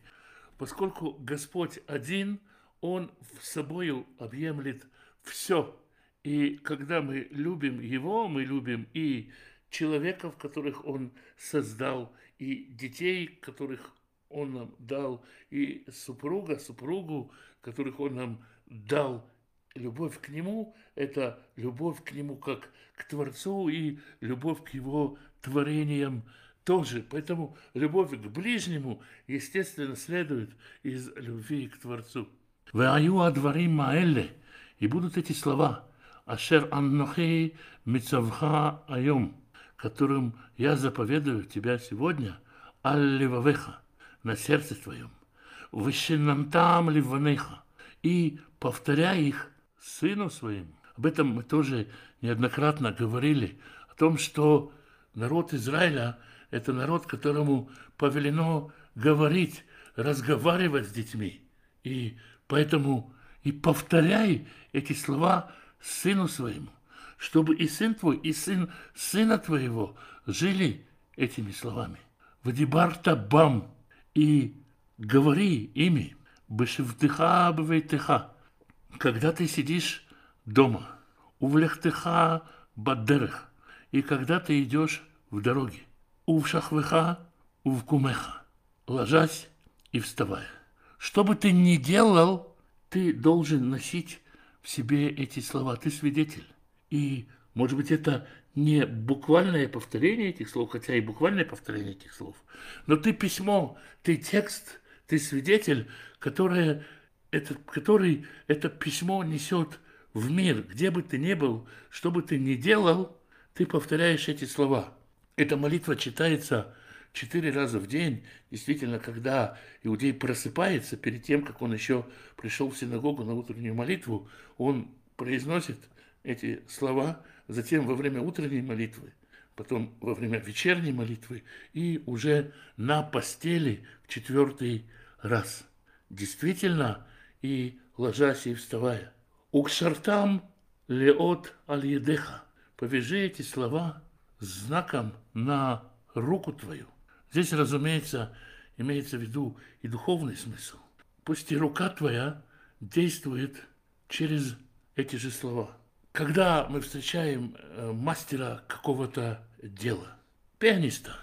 Поскольку Господь один, Он в собою объемлет все. И когда мы любим Его, мы любим и человеков, которых Он создал, и детей, которых Он нам дал, и супруга, супругу, которых Он нам дал. Любовь к Нему – это любовь к Нему как к Творцу и любовь к Его творениям тоже. Поэтому любовь к ближнему, естественно, следует из любви к Творцу. «Веаю адварим маэлле» – и будут эти слова «Ашер аннохи мицавха айом» которым я заповедую тебя сегодня, аль-левавеха, на сердце твоем, там ливанеха, и повторяй их сыну своим. Об этом мы тоже неоднократно говорили, о том, что народ Израиля – это народ, которому повелено говорить, разговаривать с детьми. И поэтому и повторяй эти слова сыну своему чтобы и сын твой, и сын сына твоего жили этими словами. Вадибарта бам и говори ими, бешевтыха бвейтыха, когда ты сидишь дома, увлехтыха баддерех, и когда ты идешь в дороге, увшахвыха увкумеха, ложась и вставая. Что бы ты ни делал, ты должен носить в себе эти слова. Ты свидетель. И, может быть, это не буквальное повторение этих слов, хотя и буквальное повторение этих слов, но ты письмо, ты текст, ты свидетель, которое, это, который это письмо несет в мир, где бы ты ни был, что бы ты ни делал, ты повторяешь эти слова. Эта молитва читается четыре раза в день. Действительно, когда иудей просыпается, перед тем, как он еще пришел в синагогу на утреннюю молитву, он произносит эти слова, затем во время утренней молитвы, потом во время вечерней молитвы и уже на постели в четвертый раз. Действительно, и ложась и вставая. Укшартам леот аль-едеха. Повяжи эти слова знаком на руку твою. Здесь, разумеется, имеется в виду и духовный смысл. Пусть и рука твоя действует через эти же слова когда мы встречаем э, мастера какого-то дела, пианиста,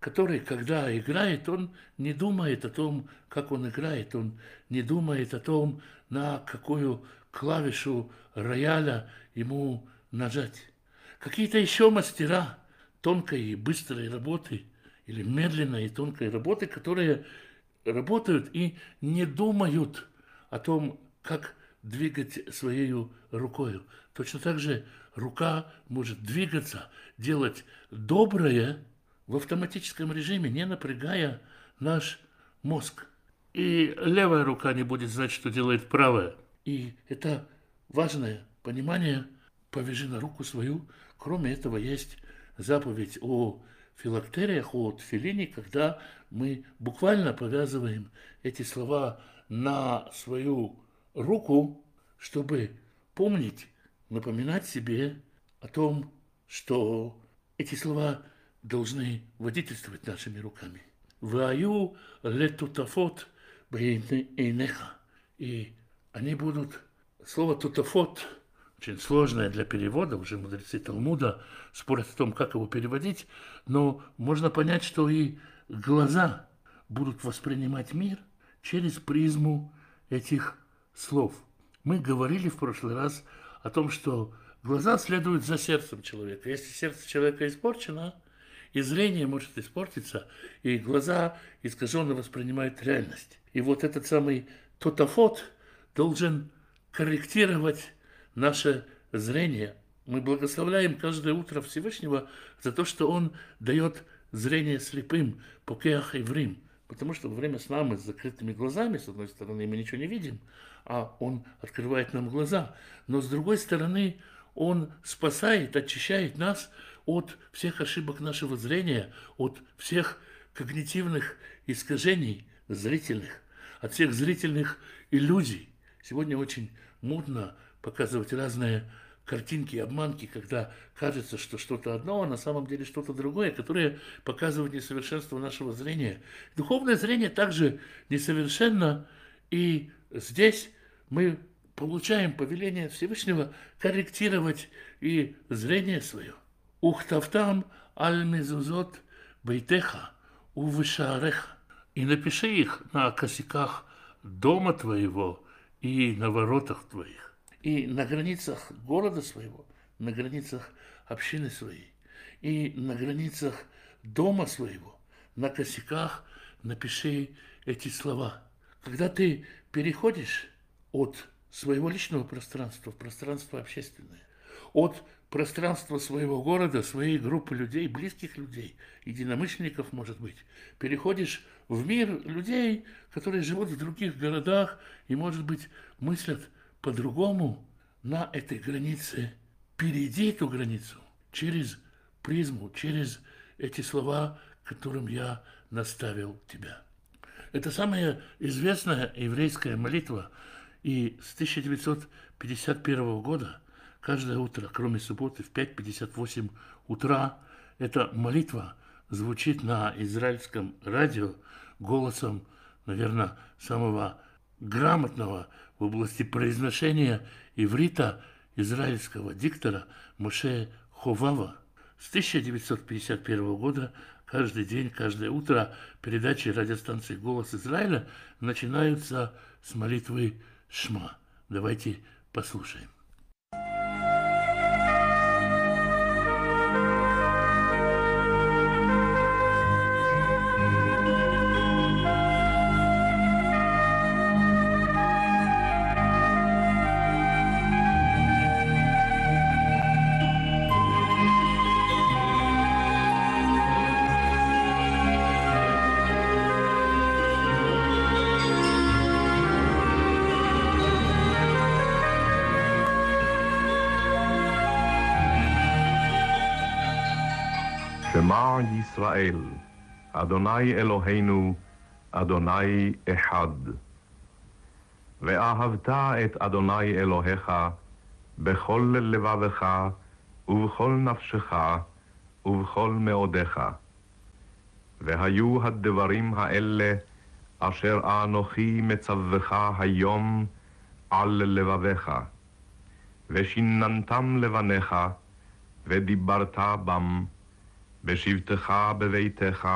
который, когда играет, он не думает о том, как он играет, он не думает о том, на какую клавишу рояля ему нажать. Какие-то еще мастера тонкой и быстрой работы или медленной и тонкой работы, которые работают и не думают о том, как двигать своей рукой. Точно так же рука может двигаться, делать доброе в автоматическом режиме, не напрягая наш мозг. И левая рука не будет знать, что делает правая. И это важное понимание. Повяжи на руку свою. Кроме этого, есть заповедь о филактериях, о тфилине, когда мы буквально повязываем эти слова на свою руку, чтобы помнить, напоминать себе о том, что эти слова должны водительствовать нашими руками. Ваю летутафот бейнеха. И они будут... Слово тутафот очень сложное для перевода, уже мудрецы Талмуда спорят о том, как его переводить, но можно понять, что и глаза будут воспринимать мир через призму этих слов. Мы говорили в прошлый раз о том, что глаза следуют за сердцем человека. Если сердце человека испорчено, и зрение может испортиться, и глаза искаженно воспринимают реальность. И вот этот самый тотофот должен корректировать наше зрение. Мы благословляем каждое утро Всевышнего за то, что Он дает зрение слепым, покеах и врим. Потому что во время сна мы с закрытыми глазами, с одной стороны, мы ничего не видим, а Он открывает нам глаза. Но с другой стороны, Он спасает, очищает нас от всех ошибок нашего зрения, от всех когнитивных искажений зрительных, от всех зрительных иллюзий. Сегодня очень модно показывать разные картинки, обманки, когда кажется, что что-то одно, а на самом деле что-то другое, которое показывает несовершенство нашего зрения. Духовное зрение также несовершенно, и здесь мы получаем повеление Всевышнего корректировать и зрение свое. Ухтавтам аль-мезузот бейтеха увышареха. И напиши их на косяках дома твоего и на воротах твоих, и на границах города своего, на границах общины своей, и на границах дома своего, на косяках напиши эти слова. Когда ты переходишь от своего личного пространства в пространство общественное, от пространства своего города, своей группы людей, близких людей, единомышленников, может быть. Переходишь в мир людей, которые живут в других городах и, может быть, мыслят по-другому на этой границе. Перейди эту границу через призму, через эти слова, которым я наставил тебя. Это самая известная еврейская молитва, и с 1951 года – Каждое утро, кроме субботы, в 5.58 утра, эта молитва звучит на израильском радио голосом, наверное, самого грамотного в области произношения иврита израильского диктора Моше Ховава. С 1951 года каждый день, каждое утро передачи радиостанции «Голос Израиля» начинаются с молитвы «Шма». Давайте послушаем. ישראל, אדוני אלוהינו, אדוני אחד. ואהבת את אדוני אלוהיך בכל לבבך ובכל נפשך ובכל מאודיך. והיו הדברים האלה אשר אנוכי מצווך היום על לבביך, ושיננתם לבניך, ודיברת בם, בשבתך בביתך,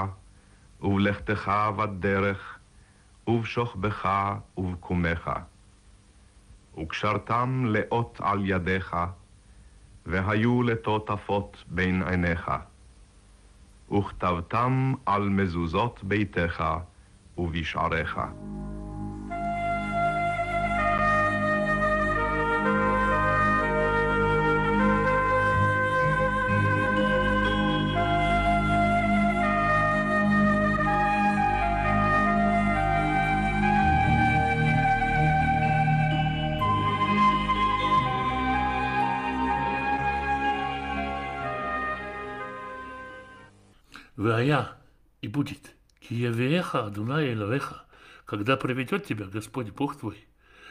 ובלכתך בדרך, ובשוכבך ובקומך. וקשרתם לאות על ידיך, והיו לטוטפות בין עיניך. וכתבתם על מזוזות ביתך ובשעריך. Вая и будет, Киевеха Адунай Элавеха, когда проведет тебя Господь Бог твой,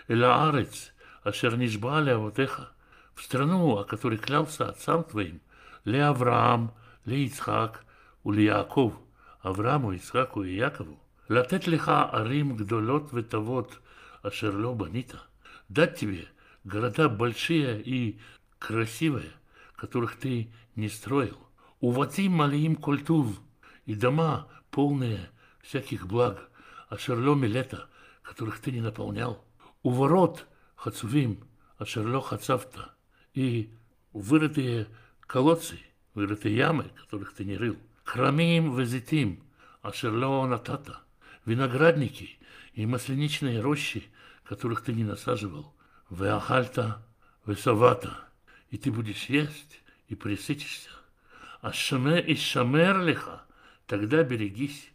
Элаарец, Ашернишбаля Авотеха, в страну, о которой клялся отцам твоим, Ле Авраам, Ле Ицхак, Ули Яков, Аврааму, Ицхаку и Якову, Латет лиха арим гдолот ветавот ашерло банита, дать тебе города большие и красивые, которых ты не строил, Увати малиим культув и дома, полные всяких благ, а шерломи лета, которых ты не наполнял. у ворот хацувим, ашерло хацавта, и вырытые колодцы, вырытые ямы, которых ты не рыл, храмим везитим, ашерло натата, виноградники и масляничные рощи, которых ты не насаживал, веахальта, весавата, и ты будешь есть и присытишься. А шаме и шамер лиха, тогда берегись.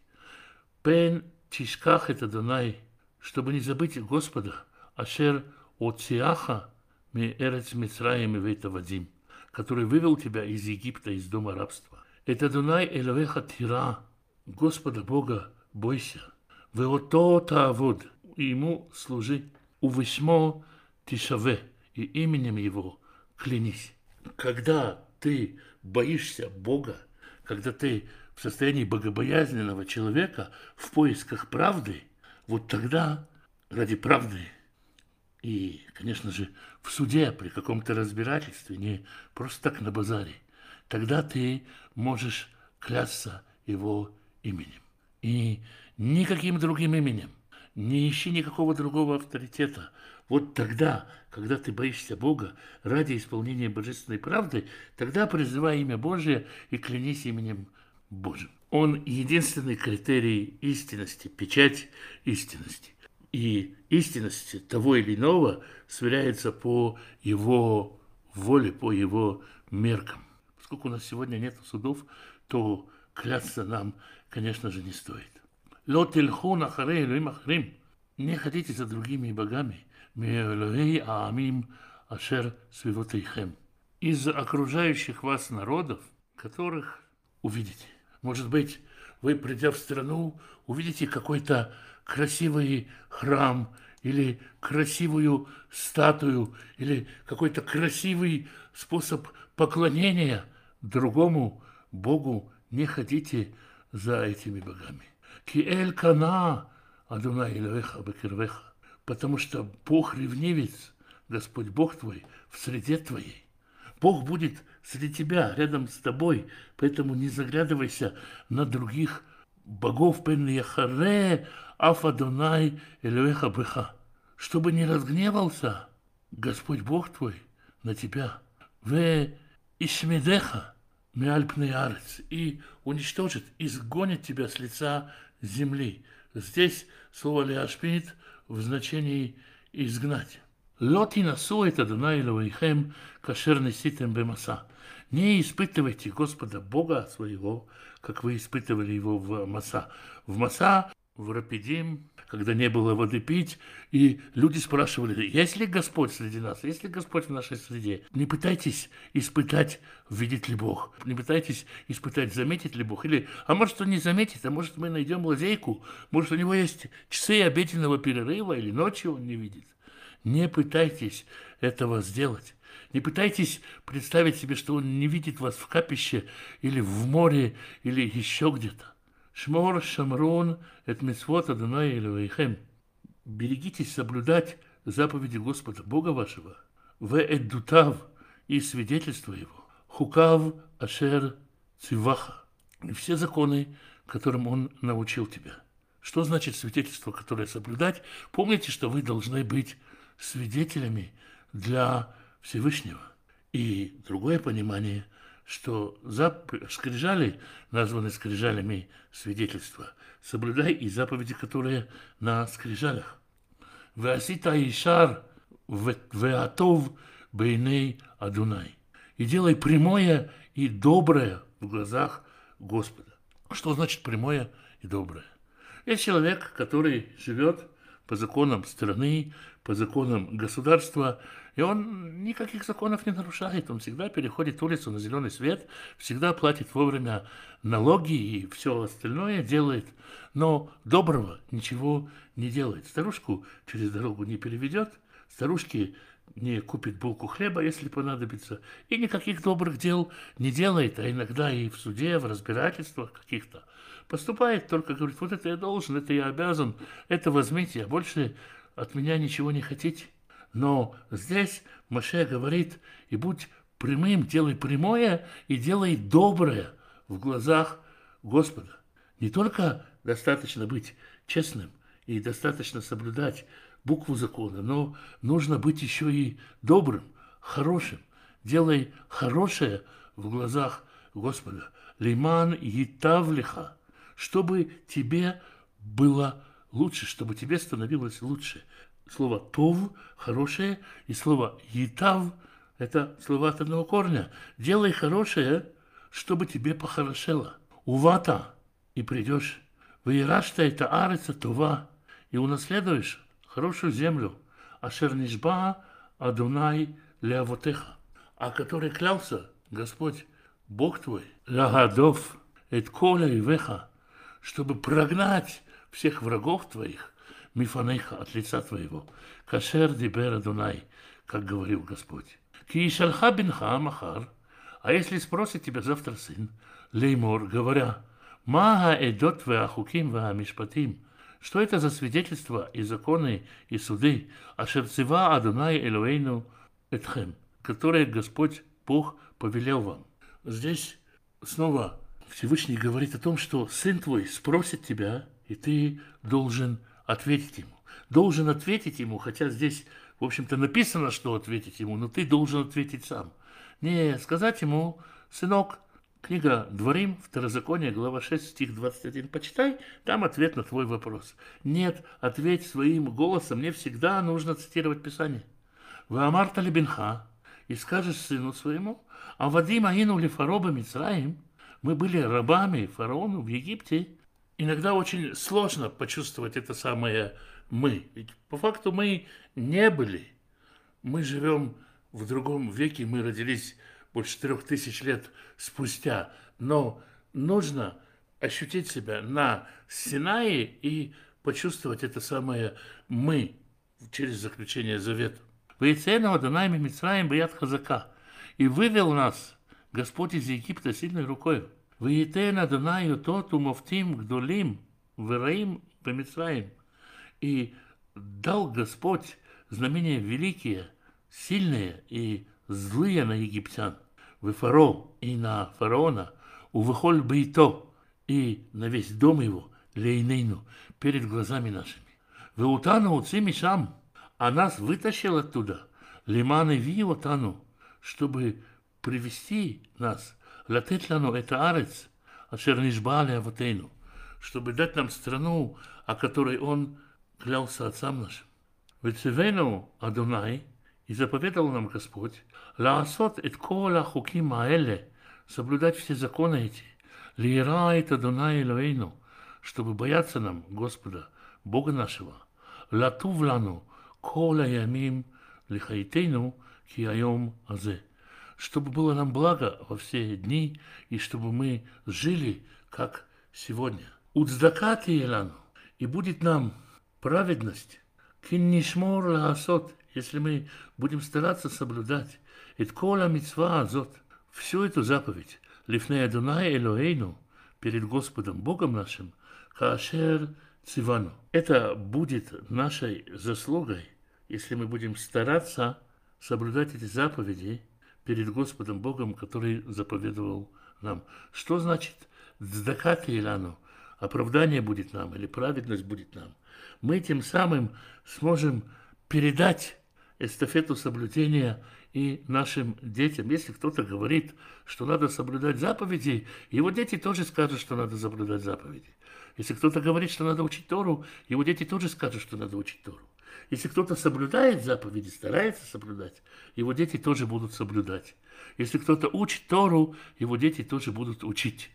Пен тишках это Дунай, чтобы не забыть Господа, ашер оциаха ми эрец Мицраем и вейта Вадим, который вывел тебя из Египта, из дома рабства. Это Дунай Элавеха Тира, Господа Бога, бойся. Веото Таавод, и ему служи. Увесьмо Тишаве, и именем его клянись. Когда ты боишься Бога, когда ты состоянии богобоязненного человека в поисках правды, вот тогда ради правды и, конечно же, в суде при каком-то разбирательстве, не просто так на базаре, тогда ты можешь клясться его именем. И никаким другим именем. Не ищи никакого другого авторитета. Вот тогда, когда ты боишься Бога ради исполнения божественной правды, тогда призывай имя Божие и клянись именем Божьим. Он единственный критерий истинности, печать истинности. И истинность того или иного сверяется по его воле, по его меркам. Поскольку у нас сегодня нет судов, то клясться нам, конечно же, не стоит. Лотельху нахарей ахрим. Не ходите за другими богами, Меэлоэй Аамим Ашер Свивотейхем. Из окружающих вас народов, которых увидите. Может быть, вы, придя в страну, увидите какой-то красивый храм или красивую статую или какой-то красивый способ поклонения другому Богу, не ходите за этими богами. Киэль кана Адунай Илвеха Бекирвеха потому что Бог ревнивец, Господь Бог твой, в среде твоей. Бог будет среди тебя, рядом с тобой, поэтому не заглядывайся на других богов, пен яхаре, афадонай, элюэха быха, чтобы не разгневался Господь Бог твой на тебя. В ишмедеха, меальпный арец, и уничтожит, изгонит тебя с лица земли. Здесь слово леашпит в значении изгнать. Лоти насу это Дунайловайхем, кашер неситем бемаса. Не испытывайте Господа Бога своего, как вы испытывали его в Маса. В Маса, в Рапидим, когда не было воды пить, и люди спрашивали, есть ли Господь среди нас, есть ли Господь в нашей среде. Не пытайтесь испытать, видит ли Бог. Не пытайтесь испытать, заметит ли Бог. Или, а может, он не заметит, а может, мы найдем лазейку. Может, у него есть часы обеденного перерыва, или ночью он не видит. Не пытайтесь этого сделать. Не пытайтесь представить себе, что он не видит вас в капище или в море, или еще где-то. Шмор Шамрон – это митцвот Адонай Элевейхем. Берегитесь соблюдать заповеди Господа Бога вашего. В Эддутав и свидетельство его. Хукав Ашер Циваха. И все законы, которым он научил тебя. Что значит свидетельство, которое соблюдать? Помните, что вы должны быть свидетелями для Всевышнего. И другое понимание – что зап... скрижали, названы скрижалями свидетельства, соблюдай и заповеди, которые на скрижалях. Веасита Ишар Веатов Бейней Адунай. И делай прямое и доброе в глазах Господа. Что значит прямое и доброе? Есть человек, который живет по законам страны, по законам государства, и он никаких законов не нарушает. Он всегда переходит улицу на зеленый свет, всегда платит вовремя налоги и все остальное делает. Но доброго ничего не делает. Старушку через дорогу не переведет, старушке не купит булку хлеба, если понадобится, и никаких добрых дел не делает, а иногда и в суде, в разбирательствах каких-то. Поступает только, говорит, вот это я должен, это я обязан, это возьмите, а больше от меня ничего не хотите. Но здесь Маше говорит, и будь прямым, делай прямое и делай доброе в глазах Господа. Не только достаточно быть честным и достаточно соблюдать букву закона, но нужно быть еще и добрым, хорошим. Делай хорошее в глазах Господа. Лиман Етавлиха, чтобы тебе было лучше, чтобы тебе становилось лучше. Слово «тов» – хорошее, и слово «етав» – это слова от одного корня. Делай хорошее, чтобы тебе похорошело. Увата, и придешь. Выирашта это ареца това, и унаследуешь хорошую землю. Ашер нишба Адунай леавотеха, о которой клялся Господь, Бог твой, лягадов, эт коля и веха, чтобы прогнать всех врагов твоих, мифанеха, от лица твоего. Кашер дибер Адунай, как говорил Господь. Ки шальха бинха махар, а если спросит тебя завтра сын, леймор, говоря, Мага эдот веахуким веамишпатим, что это за свидетельства и законы и суды, а шерцева Адонай Элоэйну Этхем, которые Господь Бог повелел вам. Здесь снова Всевышний говорит о том, что сын твой спросит тебя, и ты должен ответить ему. Должен ответить ему, хотя здесь, в общем-то, написано, что ответить ему, но ты должен ответить сам. Не сказать ему, сынок, Книга Дворим, Второзаконие, глава 6, стих 21. Почитай, там ответ на твой вопрос. Нет, ответь своим голосом. Мне всегда нужно цитировать Писание. Вы амарта лебенха, и скажешь сыну своему, а Вадим Аину ли фароба Мицраим, мы были рабами фараону в Египте. Иногда очень сложно почувствовать это самое «мы». Ведь по факту мы не были. Мы живем в другом веке, мы родились больше трех тысяч лет спустя. Но нужно ощутить себя на Синае и почувствовать это самое «мы» через заключение завета. «Воицейного Данайми Мицраем Баят Хазака» и вывел нас Господь из Египта сильной рукой. «Воитейна Данаю тот умовтим гдолим вераим Бамицраим» и дал Господь знамения великие, сильные и злые на египтян, в фаро и на фараона, у выхоль бейто и на весь дом его, лейнейну, перед глазами нашими. Вы утану уцими сам, а нас вытащил оттуда, лиманы ви утану, чтобы привести нас, латетлану это арец, а чернишбале аватейну, чтобы дать нам страну, о которой он клялся отцам нашим. Вецевену Адонай и заповедал нам Господь, лаасот эт кола хуки маэле, соблюдать все законы эти, лира это Адунай Элоэйну, чтобы бояться нам Господа, Бога нашего, латувлану кола ямим лихаитейну кияйом азе чтобы было нам благо во все дни, и чтобы мы жили, как сегодня. Уцдакати елану, и будет нам праведность, киннишмор лаасот, если мы будем стараться соблюдать Иткола мецва азот, всю эту заповедь, лифней Адонай Элоэйну, перед Господом Богом нашим, Каашер Цивану. Это будет нашей заслугой, если мы будем стараться соблюдать эти заповеди перед Господом Богом, который заповедовал нам. Что значит «Дздакат Илану»? Оправдание будет нам или праведность будет нам. Мы тем самым сможем передать эстафету соблюдения и нашим детям. Если кто-то говорит, что надо соблюдать заповеди, его дети тоже скажут, что надо соблюдать заповеди. Если кто-то говорит, что надо учить Тору, его дети тоже скажут, что надо учить Тору. Если кто-то соблюдает заповеди, старается соблюдать, его дети тоже будут соблюдать. Если кто-то учит Тору, его дети тоже будут учить.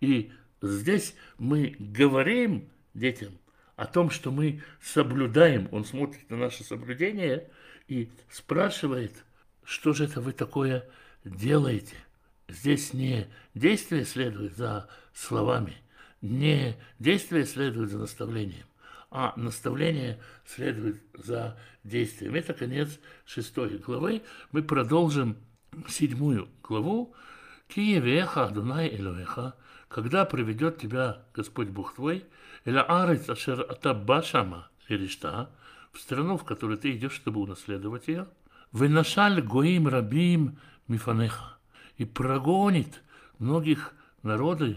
И здесь мы говорим детям о том, что мы соблюдаем. Он смотрит на наше соблюдение – и спрашивает, что же это вы такое делаете. Здесь не действие следует за словами, не действие следует за наставлением, а наставление следует за действием. Это конец шестой главы. Мы продолжим седьмую главу. Киевеха Адунай Элоэха, когда приведет тебя Господь Бог твой, Эля Арец Ашер Атабашама Лиришта, в страну, в которую ты идешь, чтобы унаследовать ее. Выношаль гоим рабим мифанеха. И прогонит многих народов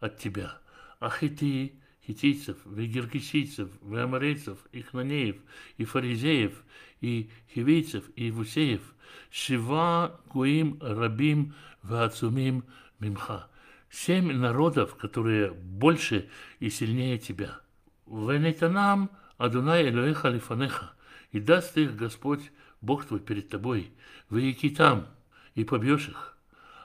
от тебя. Ахити, хитийцев, и геркесийцев, и аморейцев, и фаризеев, и хивийцев, и вусеев, шива гуим рабим ваацумим мимха. Семь народов, которые больше и сильнее тебя. Венетанам Адунай Элоэха Лифанеха, и даст их Господь, Бог твой, перед тобой, выяки там, и побьешь их.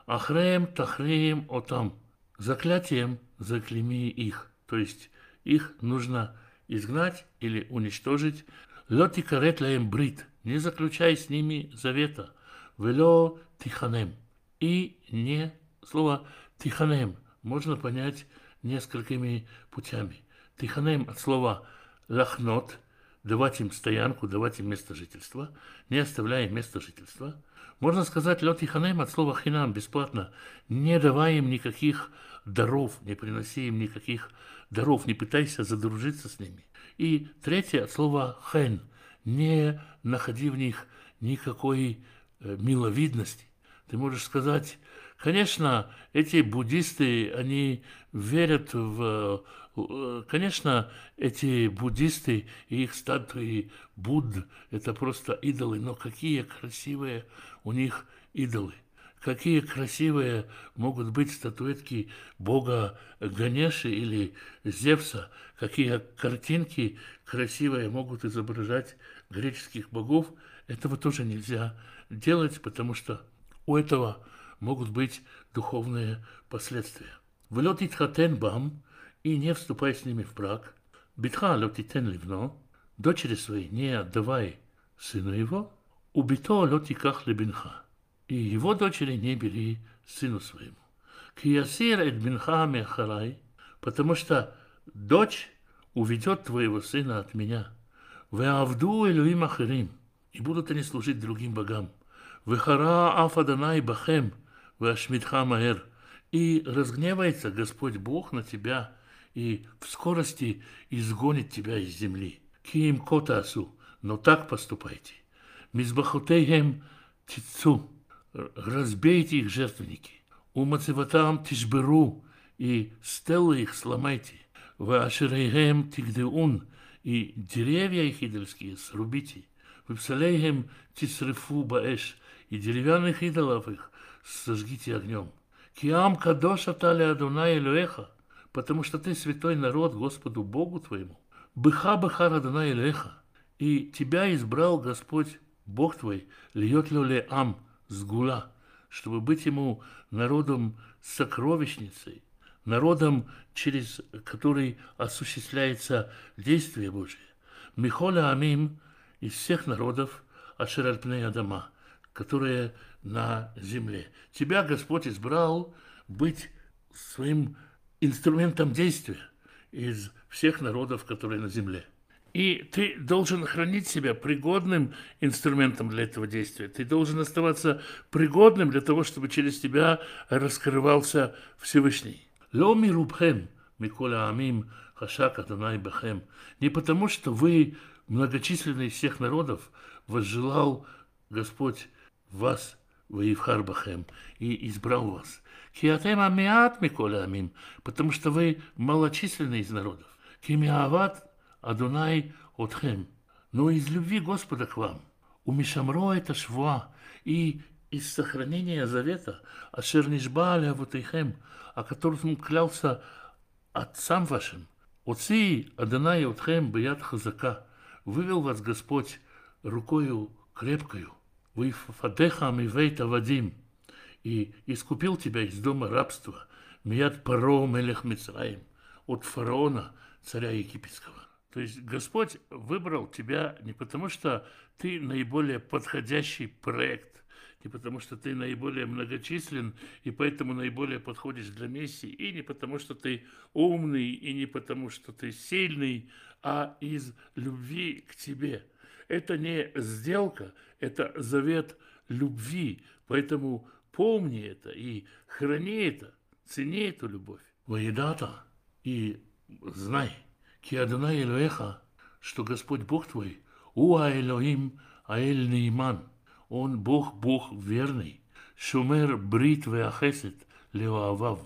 Ахреем тахреем отам, заклятием заклеми их, то есть их нужно изгнать или уничтожить. Лоти карет брит, не заключай с ними завета. Вело тиханем. И не слово тиханем можно понять несколькими путями. Тиханем от слова лахнот, давать им стоянку, давать им место жительства, не оставляя место жительства. Можно сказать лед тиханем от слова хинам, бесплатно, не давая им никаких даров, не приноси им никаких даров, не пытайся задружиться с ними. И третье от слова хен, не находи в них никакой э, миловидности. Ты можешь сказать, конечно, эти буддисты, они верят в... Э, конечно, эти буддисты и их статуи Будд – это просто идолы, но какие красивые у них идолы – какие красивые могут быть статуэтки бога Ганеши или Зевса, какие картинки красивые могут изображать греческих богов, этого тоже нельзя делать, потому что у этого могут быть духовные последствия. Влет итхатен бам, и не вступай с ними в брак, битха лотитен ливно, дочери своей не отдавай сыну его, убито лотиках лебинха и его дочери не бери сыну своему. Киясир эд бинха мехарай, потому что дочь уведет твоего сына от меня. Вы авду элюим ахирим, и будут они служить другим богам. Вехара афаданай бахем, вы ашмидха маэр, и разгневается Господь Бог на тебя, и в скорости изгонит тебя из земли. Киим котасу, но так поступайте. Мизбахутейхем тицу, разбейте их жертвенники, у Мацеватам тишберу, и стелы их сломайте, в Ашерейгем тигдеун, и деревья их идольские срубите, в Псалейгем тисрефу баэш, и деревянных идолов их сожгите огнем. Киам кадош атали Адуна Элюэха, потому что ты святой народ Господу Богу твоему. Быха быха Адуна Элюэха, и тебя избрал Господь Бог твой, льет ле ам, сгула, чтобы быть ему народом сокровищницей, народом, через который осуществляется действие Божие. Михоля Амим из всех народов Ашеральпней Адама, которые на земле. Тебя Господь избрал быть своим инструментом действия из всех народов, которые на земле. И ты должен хранить себя пригодным инструментом для этого действия. Ты должен оставаться пригодным для того, чтобы через тебя раскрывался Всевышний. Не потому, что вы, многочисленные из всех народов, возжелал Господь вас, Ваивхар Бахем, и избрал вас. Киатем Амиат Микола Амим, потому что вы малочисленные из народов. Кимиават Адунай отхем, но из любви Господа к вам, у Мишамро это шва, и из сохранения завета, ашер нишба аля вутейхем, о котором клялся отцам вашим, Отцы Адонай отхем бият хазака, вывел вас Господь рукою крепкою, вы фадеха мивейта вадим, и искупил тебя из дома рабства, мият паро мелех Мицраим, от фараона, царя египетского. То есть Господь выбрал тебя не потому, что ты наиболее подходящий проект, не потому, что ты наиболее многочислен и поэтому наиболее подходишь для миссии, и не потому, что ты умный, и не потому, что ты сильный, а из любви к тебе. Это не сделка, это завет любви, поэтому помни это и храни это, цени эту любовь. Воедата и знай – Ки Адонай Элоэха, что Господь Бог твой, Уа Элоим Аэль Нейман, Он Бог, Бог верный, Шумер Брит Веахесет Леоавав,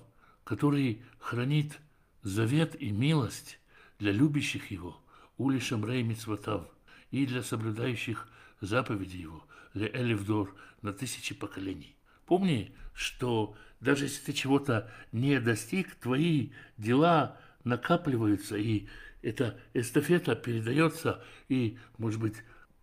который хранит завет и милость для любящих его, улишем рей митцвотав, и для соблюдающих заповеди его, для элевдор, на тысячи поколений. Помни, что даже если ты чего-то не достиг, твои дела накапливаются, и эта эстафета передается, и, может быть,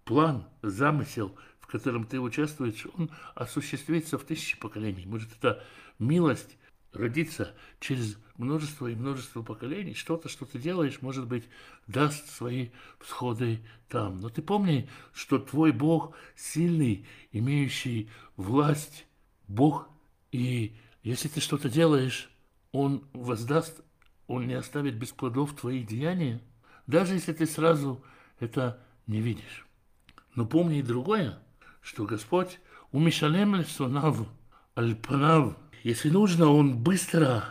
план, замысел, в котором ты участвуешь, он осуществится в тысячи поколений. Может, это милость родиться через множество и множество поколений. Что-то, что ты делаешь, может быть, даст свои всходы там. Но ты помни, что твой Бог сильный, имеющий власть, Бог, и если ты что-то делаешь, Он воздаст, Он не оставит без плодов твои деяния, даже если ты сразу это не видишь. Но помни и другое, что Господь умешалем лесонав, альпанав, если нужно, Он быстро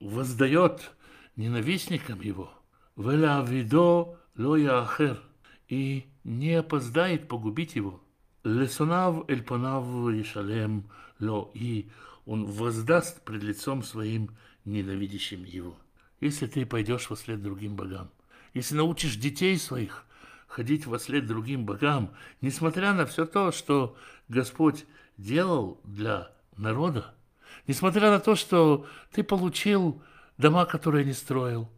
воздает ненавистникам его, веля видо лоя ахер, и не опоздает погубить его. Лесонав эльпанав ешалем ло, и он воздаст пред лицом своим ненавидящим его. Если ты пойдешь во след другим богам, если научишь детей своих ходить во след другим богам, несмотря на все то, что Господь делал для народа, несмотря на то, что ты получил дома, которые не строил,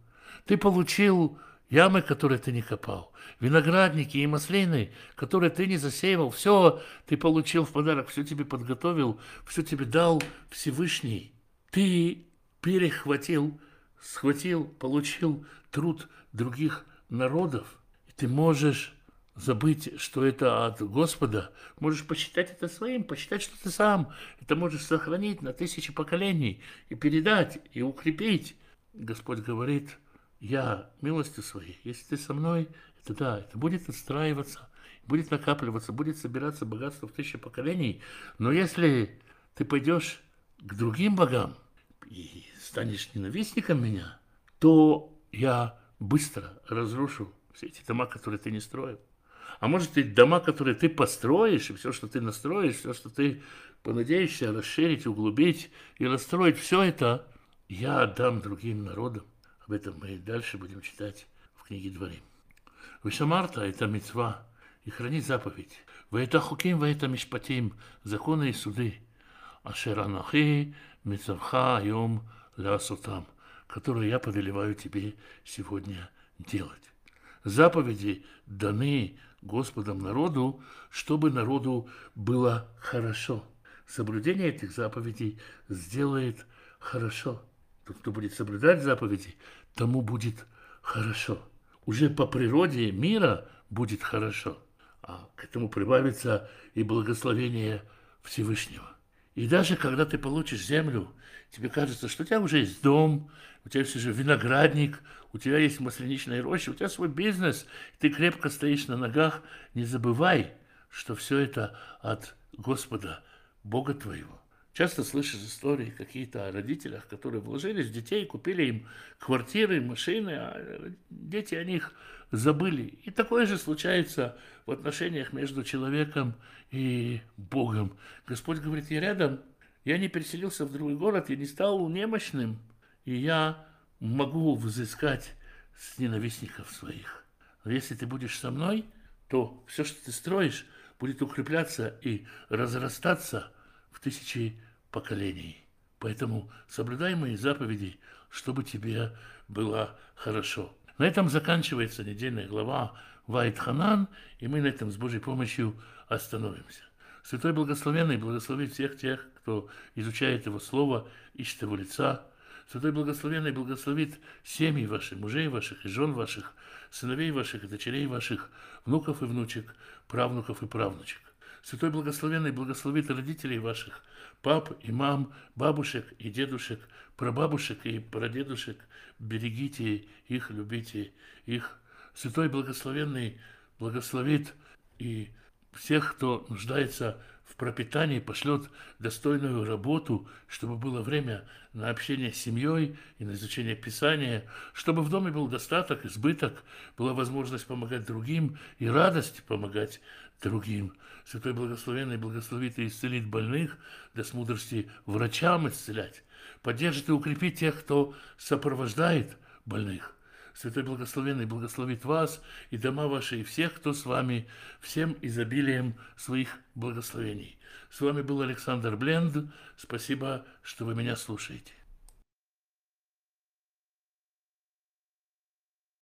ты получил ямы, которые ты не копал, виноградники и маслины, которые ты не засеивал, все ты получил в подарок, все тебе подготовил, все тебе дал Всевышний. Ты перехватил, схватил, получил труд других народов. И ты можешь забыть, что это от Господа, можешь посчитать это своим, посчитать, что ты сам это можешь сохранить на тысячи поколений и передать, и укрепить. Господь говорит – я милостью своей, если ты со мной, это да, это будет отстраиваться, будет накапливаться, будет собираться богатство в тысячи поколений. Но если ты пойдешь к другим богам и станешь ненавистником меня, то я быстро разрушу все эти дома, которые ты не строил. А может, и дома, которые ты построишь, и все, что ты настроишь, все, что ты понадеешься расширить, углубить и расстроить, все это я отдам другим народам. Об этом мы дальше будем читать в книге Дворим. Вишамарта – это мецва, и хранить заповедь. Вы это хуким, вы это мишпатим, законы и суды. Ашеранахи мецавха йом лясутам, которые я повелеваю тебе сегодня делать. Заповеди даны Господом народу, чтобы народу было хорошо. Соблюдение этих заповедей сделает хорошо – тот, кто будет соблюдать заповеди, тому будет хорошо. Уже по природе мира будет хорошо. А к этому прибавится и благословение Всевышнего. И даже когда ты получишь землю, тебе кажется, что у тебя уже есть дом, у тебя все же виноградник, у тебя есть масляничная роща, у тебя свой бизнес, ты крепко стоишь на ногах, не забывай, что все это от Господа, Бога твоего. Часто слышишь истории какие-то о родителях, которые вложились в детей, купили им квартиры, машины, а дети о них забыли. И такое же случается в отношениях между человеком и Богом. Господь говорит, я рядом, я не переселился в другой город, я не стал немощным, и я могу взыскать с ненавистников своих. Но если ты будешь со мной, то все, что ты строишь, будет укрепляться и разрастаться в тысячи поколений. Поэтому соблюдай мои заповеди, чтобы тебе было хорошо. На этом заканчивается недельная глава Вайт Ханан, и мы на этом с Божьей помощью остановимся. Святой Благословенный благословит всех тех, кто изучает Его Слово, ищет Его лица. Святой Благословенный благословит семьи ваших, мужей ваших и жен ваших, сыновей ваших и дочерей ваших, внуков и внучек, правнуков и правнучек. Святой Благословенный благословит родителей ваших, пап и мам, бабушек и дедушек, прабабушек и прадедушек. Берегите их, любите их. Святой Благословенный благословит и всех, кто нуждается в пропитании, пошлет достойную работу, чтобы было время на общение с семьей и на изучение Писания, чтобы в доме был достаток, избыток, была возможность помогать другим и радость помогать другим. Святой Благословенный благословит и исцелит больных, да с мудрости врачам исцелять, поддержит и укрепит тех, кто сопровождает больных. Святой Благословенный благословит вас и дома ваши, и всех, кто с вами, всем изобилием своих благословений. С вами был Александр Бленд. Спасибо, что вы меня слушаете.